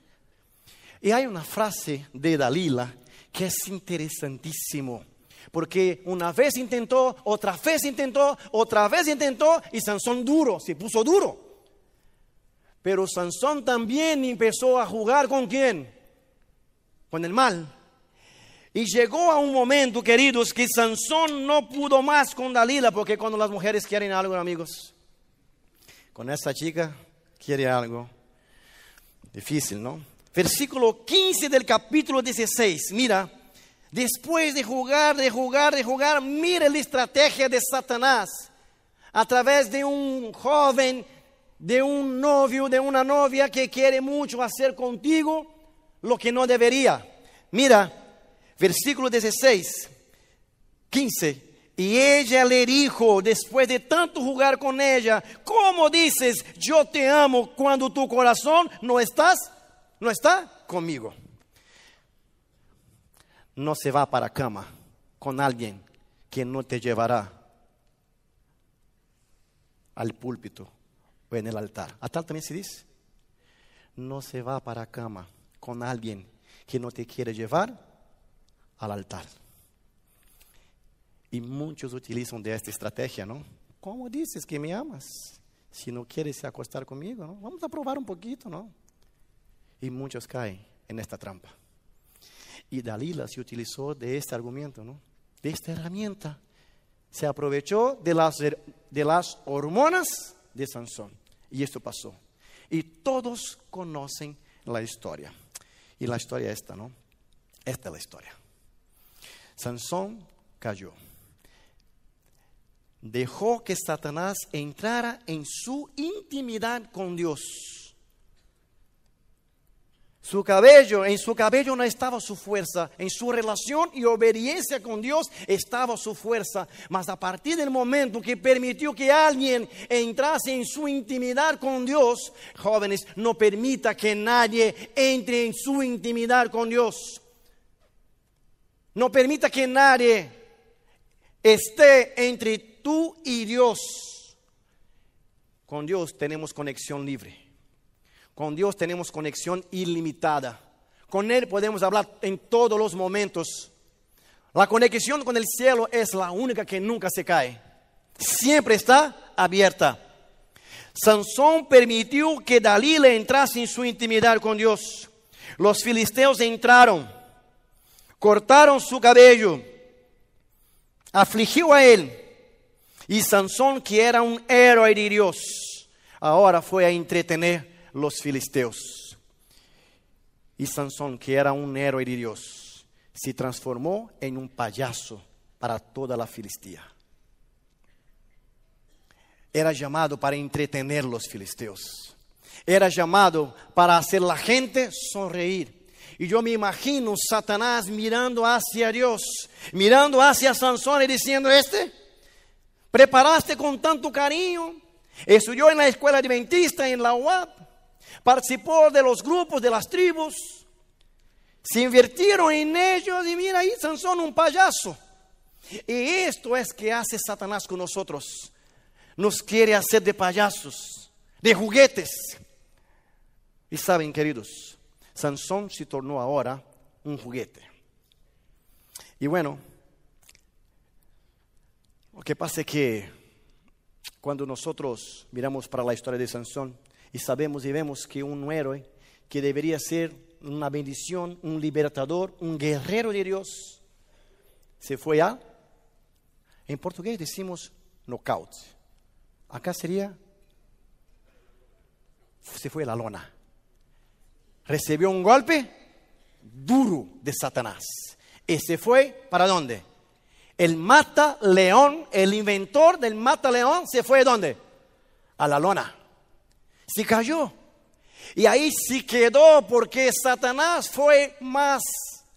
Y hay una frase de Dalila que es interesantísimo. Porque una vez intentó, otra vez intentó, otra vez intentó y Sansón duro, se puso duro. Pero Sansón también empezó a jugar con quién? Con el mal. Y llegó a un momento, queridos, que Sansón no pudo más con Dalila, porque cuando las mujeres quieren algo, amigos, con esta chica quiere algo. Difícil, ¿no? Versículo 15 del capítulo 16, mira. Después de jugar, de jugar, de jugar, mire la estrategia de Satanás. A través de un joven, de un novio, de una novia que quiere mucho hacer contigo lo que no debería. Mira, versículo 16, 15. Y ella le dijo, después de tanto jugar con ella, ¿cómo dices, yo te amo cuando tu corazón no estás, no está conmigo? No se va para cama con alguien que no te llevará al púlpito o en el altar. A tal también se dice. No se va para cama con alguien que no te quiere llevar al altar. Y muchos utilizan de esta estrategia, ¿no? ¿Cómo dices que me amas? Si no quieres acostar conmigo, ¿no? Vamos a probar un poquito, ¿no? Y muchos caen en esta trampa. Y Dalila se utilizó de este argumento, ¿no? de esta herramienta. Se aprovechó de las de las hormonas de Sansón. Y esto pasó. Y todos conocen la historia. Y la historia esta, ¿no? Esta es la historia. Sansón cayó. Dejó que Satanás entrara en su intimidad con Dios. Su cabello, en su cabello no estaba su fuerza, en su relación y obediencia con Dios estaba su fuerza. Mas a partir del momento que permitió que alguien entrase en su intimidad con Dios, jóvenes, no permita que nadie entre en su intimidad con Dios. No permita que nadie esté entre tú y Dios. Con Dios tenemos conexión libre. Con Dios tenemos conexión ilimitada. Con Él podemos hablar en todos los momentos. La conexión con el cielo es la única que nunca se cae. Siempre está abierta. Sansón permitió que Dalila entrase en su intimidad con Dios. Los filisteos entraron, cortaron su cabello, afligió a él. Y Sansón, que era un héroe de Dios, ahora fue a entretener los filisteos. Y Sansón, que era un héroe de Dios, se transformó en un payaso para toda la Filistía. Era llamado para entretener los filisteos. Era llamado para hacer la gente sonreír. Y yo me imagino Satanás mirando hacia Dios, mirando hacia Sansón y diciendo, este, preparaste con tanto cariño, estudió en la escuela adventista, en la UAP, participó de los grupos, de las tribus, se invirtieron en ellos y mira ahí, Sansón un payaso. Y esto es que hace Satanás con nosotros. Nos quiere hacer de payasos, de juguetes. Y saben, queridos, Sansón se tornó ahora un juguete. Y bueno, lo que pasa es que cuando nosotros miramos para la historia de Sansón, y sabemos y vemos que un héroe que debería ser una bendición, un libertador, un guerrero de Dios, se fue a, en portugués decimos knockout. Acá sería, se fue a la lona. Recibió un golpe duro de Satanás. Y se fue para dónde? El mata león, el inventor del mata león, se fue a dónde? A la lona se cayó. Y ahí se quedó porque Satanás fue más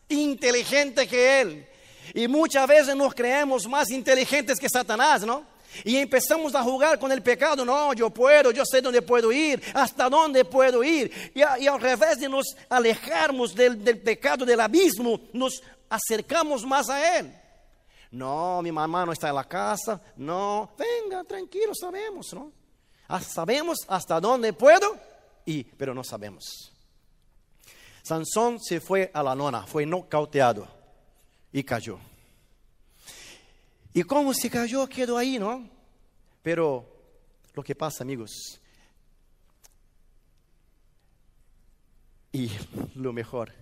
inteligente que él. Y muchas veces nos creemos más inteligentes que Satanás, ¿no? Y empezamos a jugar con el pecado. No, yo puedo, yo sé dónde puedo ir, hasta dónde puedo ir. Y, al revés de nos alejarnos del, del pecado, del abismo, nos acercamos más a él. No, mi mamá no está en la casa. No, venga, tranquilo, sabemos, ¿no? Sabemos hasta dónde puedo ir, pero no sabemos. Sansón se fue a la lona, fue cauteado y cayó. Y como se cayó, quedó ahí, ¿no? Pero lo que pasa, amigos, y lo mejor,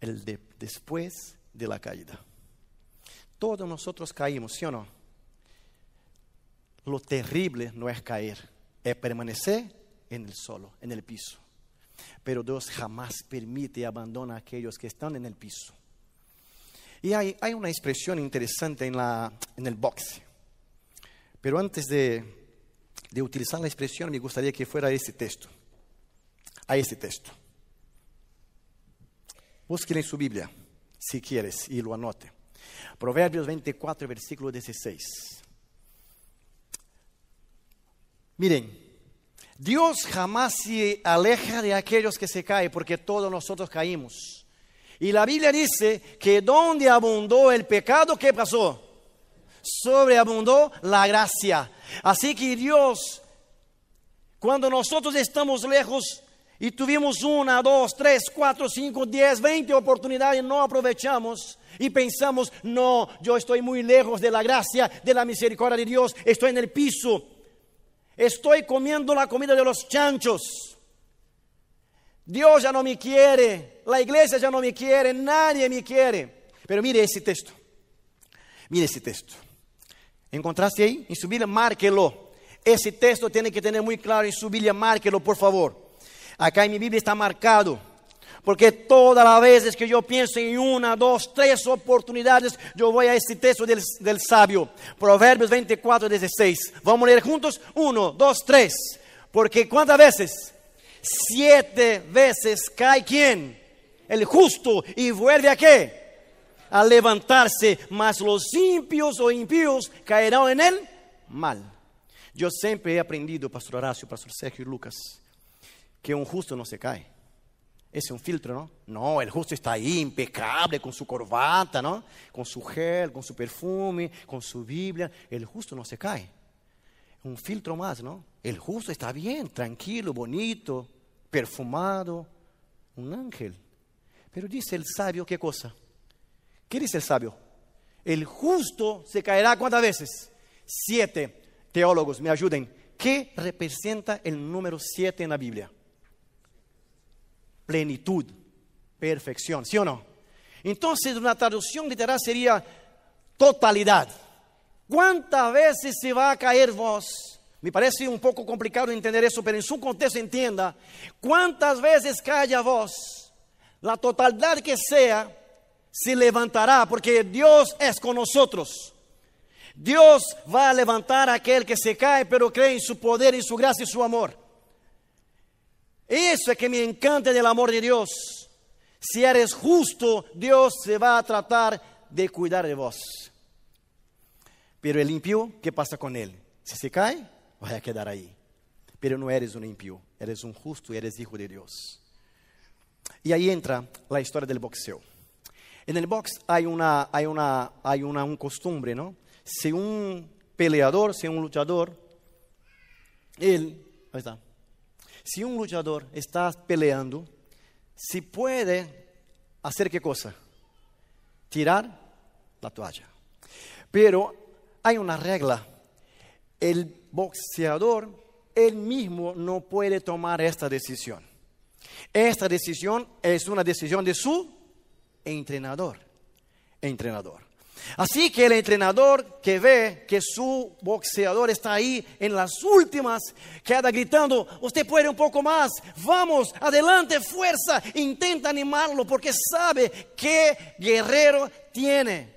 el de, después de la caída. Todos nosotros caímos, ¿sí o no? Lo terrible no es caer, es permanecer en el solo, en el piso. Pero Dios jamás permite y abandona a aquellos que están en el piso. Y hay, una expresión interesante en, la, en el boxe. Pero antes de, de utilizar la expresión, me gustaría que fuera este texto. A este texto. Búsquelo en su Biblia, si quieres, y lo anote. Proverbios 24, versículo 16. Miren, Dios jamás se aleja de aquellos que se caen, porque todos nosotros caímos. Y la Biblia dice que donde abundó el pecado, ¿qué pasó? Sobreabundó la gracia. Así que Dios, cuando nosotros estamos lejos y tuvimos una, dos, tres, cuatro, cinco, diez, veinte oportunidades no aprovechamos y pensamos, no, yo estoy muy lejos de la gracia, de la misericordia de Dios, estoy en el piso. Estoy comiendo la comida de los chanchos. Dios ya no me quiere, la iglesia ya no me quiere, nadie me quiere. Pero mire ese texto. Mire ese texto. ¿Encontraste ahí? En su Biblia, márquelo. Ese texto tiene que tener muy claro en su Biblia, márquelo, por favor. Acá en mi Biblia está marcado. Porque todas las veces que yo pienso en una, dos, tres oportunidades, yo voy a este texto del, sabio. Proverbios 24, 16. Vamos a leer juntos. Uno, dos, tres. Porque ¿cuántas veces? Siete veces cae quién? El justo. ¿Y vuelve a qué? A levantarse. Mas los impios o impíos caerán en el mal. Yo siempre he aprendido, Pastor Horacio, Pastor Sergio y Lucas, que un justo no se cae. Es un filtro, ¿no? No, el justo está ahí, impecable, con su corbata, ¿no? Con su gel, con su perfume, con su Biblia. El justo no se cae. Un filtro más, ¿no? El justo está bien, tranquilo, bonito, perfumado. Un ángel. Pero dice el sabio, ¿qué cosa? ¿Qué dice el sabio? El justo se caerá cuántas veces? Siete. Teólogos, me ayuden. ¿Qué representa el número siete en la Biblia? Plenitud, perfección, ¿sí o no? Entonces una traducción literal sería totalidad. ¿Cuántas veces se va a caer vos? Me parece un poco complicado entender eso, pero en su contexto entienda. ¿Cuántas veces cae a vos? La totalidad que sea, se levantará, porque Dios es con nosotros. Dios va a levantar a aquel que se cae, pero cree en su poder, en su gracia y su amor. Eso es que me encanta del amor de Dios. Si eres justo, Dios se va a tratar de cuidar de vos. Pero el impío, ¿qué pasa con él? Si se cae, va a quedar ahí. Pero no eres un impío, eres un justo y eres hijo de Dios. Y ahí entra la historia del boxeo. En el box hay una, hay una, hay una un costumbre, ¿no? Si un peleador, si un luchador, él, ahí está, si un luchador está peleando, si puede hacer qué cosa? Tirar la toalla. Pero hay una regla. El boxeador, él mismo no puede tomar esta decisión. Esta decisión es una decisión de su entrenador. Entrenador. Así que el entrenador que ve que su boxeador está ahí en las últimas, queda gritando, usted puede un poco más, vamos, adelante, fuerza, intenta animarlo porque sabe qué guerrero tiene.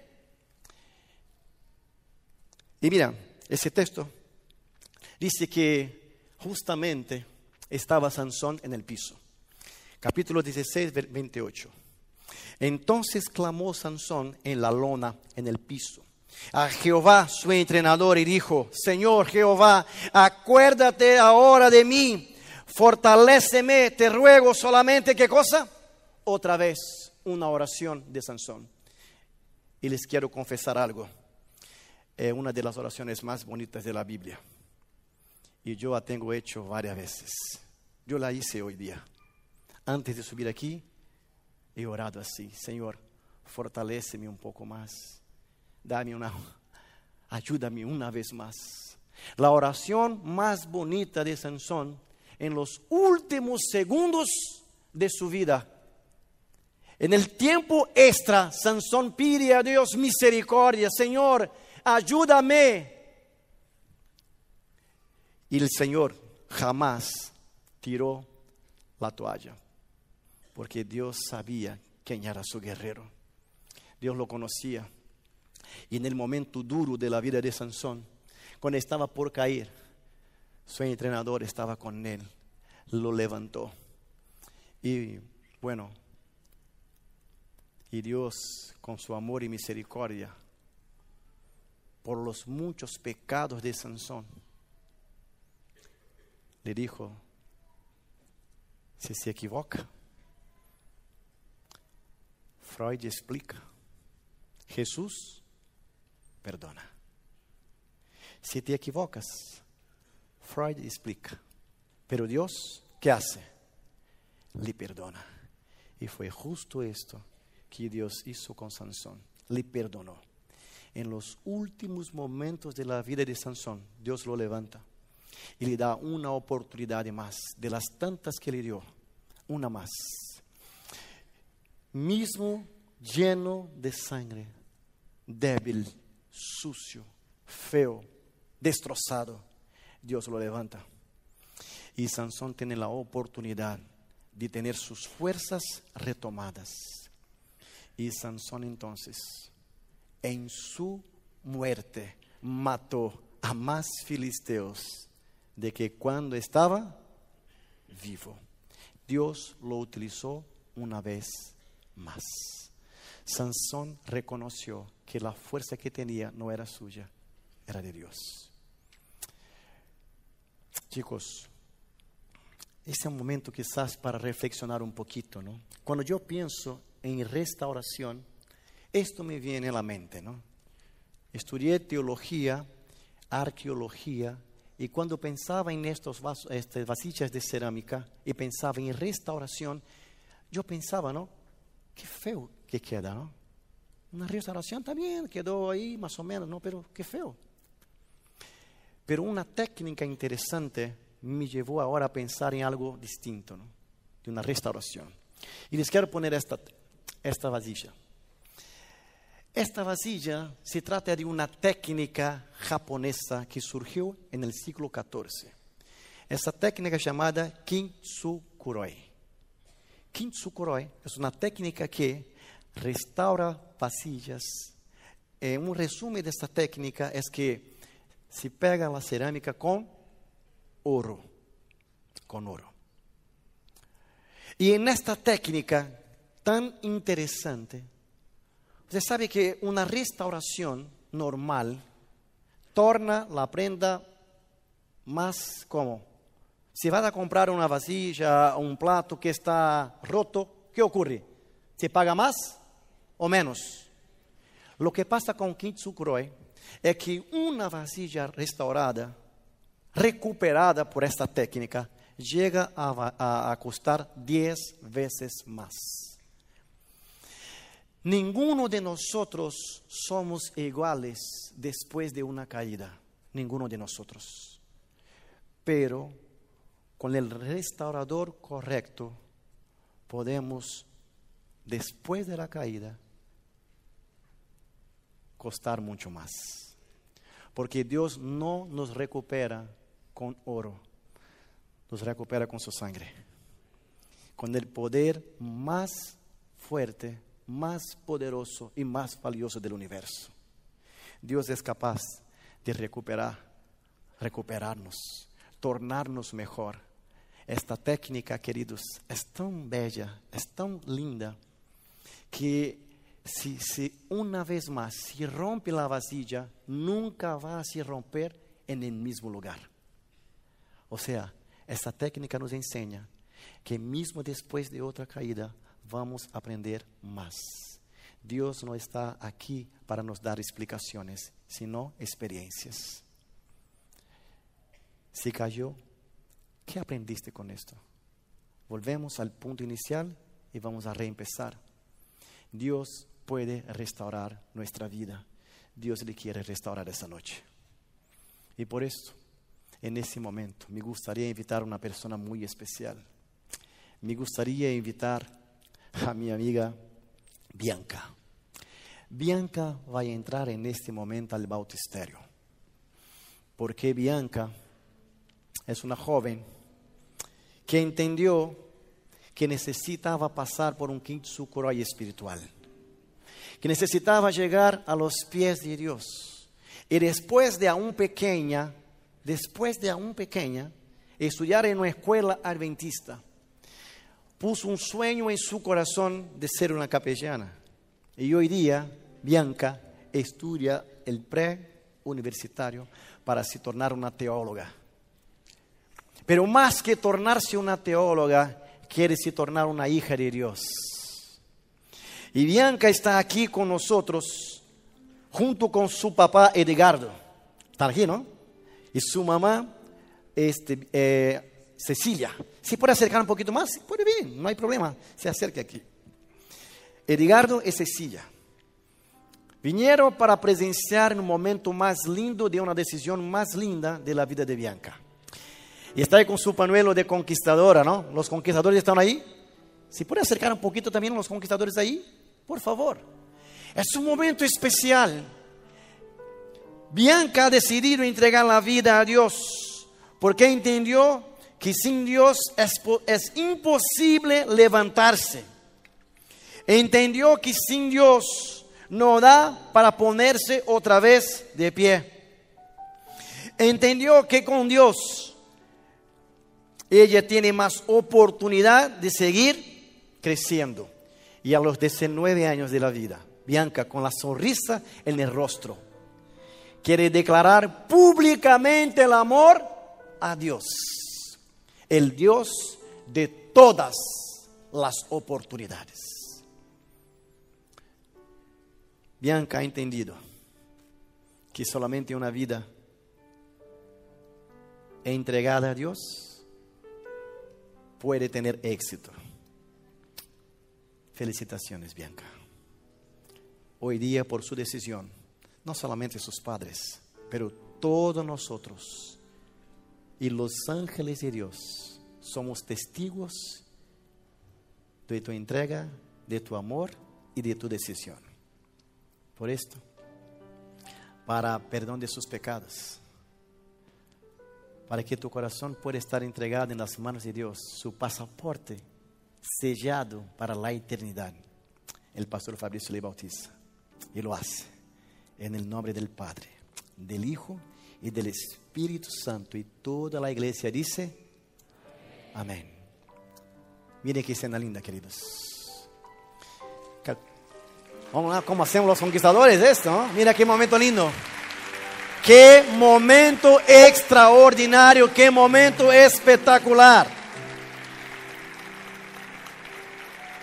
Y mira, ese texto dice que justamente estaba Sansón en el piso. Capítulo 16, 28. Entonces clamó Sansón en la lona, en el piso, a Jehová, su entrenador, y dijo, Señor Jehová, acuérdate ahora de mí, fortaléceme, te ruego solamente, ¿qué cosa? Otra vez, una oración de Sansón. Y les quiero confesar algo. Es una de las oraciones más bonitas de la Biblia. Y yo la tengo hecho varias veces. Yo la hice hoy día. Antes de subir aquí, he orado así, Señor, fortaleceme un poco más, dame una, ayúdame una vez más. La oración más bonita de Sansón en los últimos segundos de su vida. En el tiempo extra, Sansón pide a Dios misericordia, Señor, ayúdame. Y el Señor jamás tiró la toalla porque Dios sabía quién era su guerrero. Dios lo conocía. Y en el momento duro de la vida de Sansón, cuando estaba por caer, su entrenador estaba con él, lo levantó. Y bueno, y Dios con su amor y misericordia, por los muchos pecados de Sansón, le dijo, si se equivoca, Freud explica, Jesús perdona. Si te equivocas, Freud explica, pero Dios, ¿qué hace? Le perdona. Y fue justo esto que Dios hizo con Sansón, le perdonó. En los últimos momentos de la vida de Sansón, Dios lo levanta y le da una oportunidad más, de las tantas que le dio, una más mismo lleno de sangre, débil, sucio, feo, destrozado, Dios lo levanta. Y Sansón tiene la oportunidad de tener sus fuerzas retomadas. Y Sansón entonces, en su muerte, mató a más filisteos de que cuando estaba vivo. Dios lo utilizó una vez más. Sansón reconoció que la fuerza que tenía no era suya, era de Dios. Chicos, este es un momento quizás para reflexionar un poquito, ¿no? Cuando yo pienso en restauración, esto me viene a la mente, ¿no? Estudié teología, arqueología, y cuando pensaba en estos vasos, estas vasillas de cerámica y pensaba en restauración, yo pensaba, ¿no? Qué feo que queda, ¿no? Una restauración también quedó ahí más o menos, ¿no? Pero qué feo. Pero una técnica interesante me llevó ahora a pensar en algo distinto, ¿no? de una restauración. Y les quiero poner esta, esta vasilla. Esta vasilla se trata de una técnica japonesa que surgió en el siglo XIV. Esta técnica llamada Kintsukuroi. Kintsukuroi es una técnica que restaura vasillas. Eh, un resumen de esta técnica es que se pega la cerámica con oro, con oro. Y en esta técnica tan interesante, usted sabe que una restauración normal torna la prenda más como. Si vas a comprar una vasilla, un plato que está roto, ¿qué ocurre? ¿Se paga más o menos? Lo que pasa con Kintsukuroi é que uma vasilha restaurada, recuperada por esta técnica, chega a, a, a custar 10 vezes mais. Ninguno de nosotros somos iguales después de una caída, ninguno de nosotros. Pero con el restaurador correcto podemos, después de la caída, costar mucho más. Porque Dios no nos recupera con oro, nos recupera con su sangre. Con el poder más fuerte, más poderoso y más valioso del universo. Dios es capaz de recuperar, recuperarnos, tornarnos mejor. Esta técnica, queridos, es tan bella, es tan linda, que si, una vez más si rompe la vasilla, nunca va a se romper en el mismo lugar. O sea, esta técnica nos enseña que mismo después de otra caída vamos a aprender más. Dios no está aquí para nos dar explicaciones, sino experiencias. Si cayó, ¿qué aprendiste con esto? Volvemos al punto inicial y vamos a reempezar. Dios puede restaurar nuestra vida. Dios le quiere restaurar esta noche. Y por esto, en este momento, me gustaría invitar a una persona muy especial. Me gustaría invitar a mi amiga Bianca. Bianca va a entrar en este momento al bautisterio. Porque Bianca es una joven que entendió que necesitaba pasar por un kintsukuroi espiritual que necesitaba llegar a los pies de Dios. Y después de aún pequeña, después de aún pequeña, estudiar en una escuela adventista, puso un sueño en su corazón de ser una capellana. Y hoy día, Bianca estudia el pre-universitario para se tornar una teóloga. Pero más que tornarse una teóloga, quiere se tornar una hija de Dios y Bianca está aquí con nosotros, junto con su papá Edgardo. Está aquí, ¿no? Y su mamá, este, eh, Cecilia. ¿Se puede acercar un poquito más? Puede bien, no hay problema. Se acerca aquí. Edgardo y Cecilia. Vinieron para presenciar un momento más lindo de una decisión más linda de la vida de Bianca. Y está ahí con su panuelo de conquistadora, ¿no? Los conquistadores están ahí. ¿Se puede acercar un poquito también los conquistadores ahí? Por favor. Es un momento especial. Bianca ha decidido entregar la vida a Dios porque entendió que sin Dios es, es imposible levantarse. Entendió que sin Dios no da para ponerse otra vez de pie. Entendió que con Dios ella tiene más oportunidad de seguir creciendo. Y a los 19 años de la vida, Bianca con la sonrisa en el rostro, quiere declarar públicamente el amor a Dios, el Dios de todas las oportunidades. Bianca ha entendido que solamente una vida entregada a Dios puede tener éxito. Felicitaciones, Bianca. Hoy día, por su decisión, no solamente sus padres, pero todos nosotros y los ángeles de Dios somos testigos de tu entrega, de tu amor y de tu decisión. Por esto, para perdón de sus pecados, para que tu corazón pueda estar entregado en las manos de Dios, su pasaporte sellado para la eternidad. El pastor Fabricio le bautiza y lo hace en el nombre del Padre, del Hijo y del Espíritu Santo. Y toda la iglesia dice, amén. Miren qué escena linda, queridos. Vamos a cómo hacemos los conquistadores esto, Mira qué momento lindo. Qué momento extraordinario, qué momento espectacular.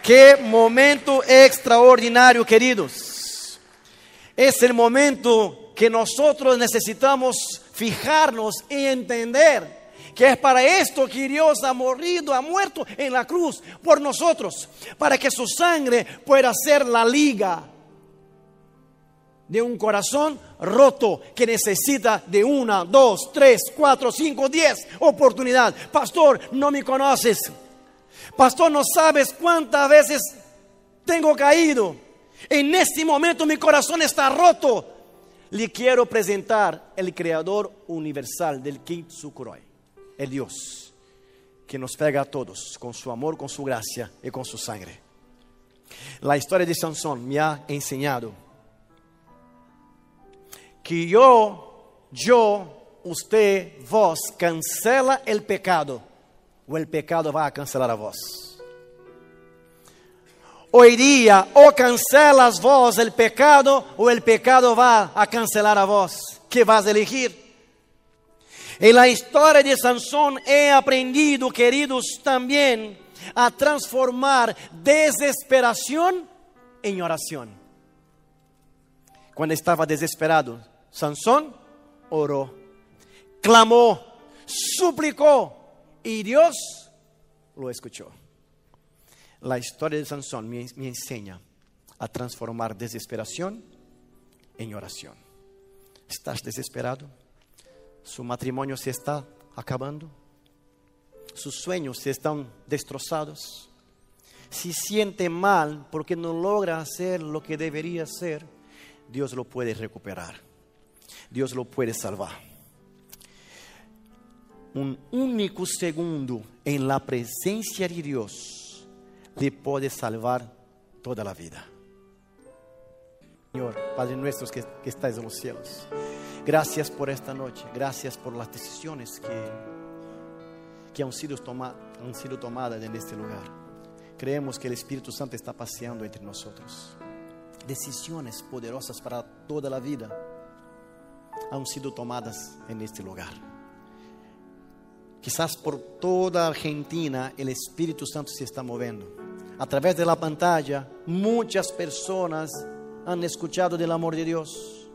Qué momento extraordinario, queridos. Es el momento que nosotros necesitamos fijarnos y entender que es para esto que Dios ha morido, ha muerto en la cruz por nosotros, para que su sangre pueda ser la liga de un corazón roto que necesita de una, dos, tres, cuatro, cinco, diez oportunidades. Pastor, no me conoces Pastor, no sabes cuántas veces tengo caído. En este momento mi corazón está roto. Le quiero presentar el creador universal del Kitsukuroi, el Dios que nos pega a todos con su amor, con su gracia y con su sangre. La historia de Sansón me ha enseñado que yo, yo, usted, vos, cancela el pecado o pecado va a cancelar a vos. Hoy día o cancelas vos el pecado o el pecado va a cancelar a vos. ¿Qué vas elegir? En la historia de Sansón he aprendido, queridos, también a transformar desesperación en oración. Cuando estaba desesperado, Sansón oró, clamó, suplicó y Dios lo escuchó. La historia de Sansón me, me enseña a transformar desesperación en oración. ¿Estás desesperado? ¿Su matrimonio se está acabando? ¿Sus sueños se están destrozados? Si siente mal porque no logra hacer lo que debería hacer, Dios lo puede recuperar. Dios lo puede salvar un único segundo en la presencia de Dios le puede salvar toda la vida. Señor, Padre nuestro que, estás en los cielos, gracias por esta noche, gracias por las decisiones que, que han, sido han sido tomadas en este lugar. Creemos que el Espíritu Santo está paseando entre nosotros. Decisiones poderosas para toda la vida han sido tomadas en este lugar. Quizás por toda Argentina el Espíritu Santo se está moviendo. A través de la pantalla, muchas personas han escuchado del amor de Dios.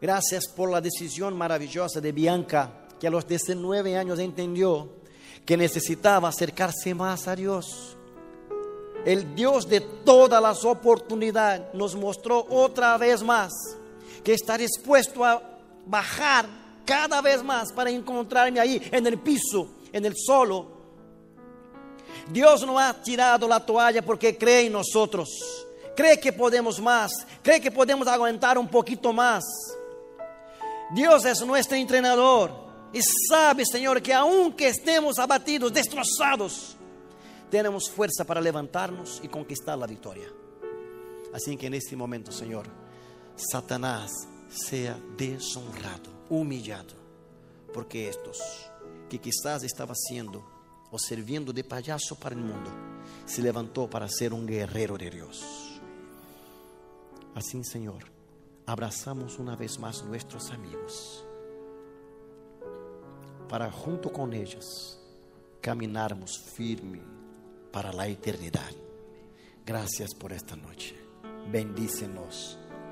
Gracias por la decisión maravillosa de Bianca, que a los 19 años entendió que necesitaba acercarse más a Dios. El Dios de todas las oportunidades nos mostró otra vez más que está dispuesto a bajar cada vez más para encontrarme ahí en el piso, en el solo. Dios no ha tirado la toalla porque cree en nosotros, cree que podemos más, cree que podemos aguantar un poquito más. Dios es nuestro entrenador y sabe, Señor, que aunque estemos abatidos, destrozados, tenemos fuerza para levantarnos y conquistar la victoria. Así que en este momento, Señor, Satanás sea deshonrado, humillado, porque estos que quizás estaba haciendo o sirviendo de payaso para el mundo, se levantó para ser un guerrero de Dios. Así, Señor, abrazamos una vez más nuestros amigos para junto con ellos caminarmos firme para la eternidad. Gracias por esta noche. Bendícenos,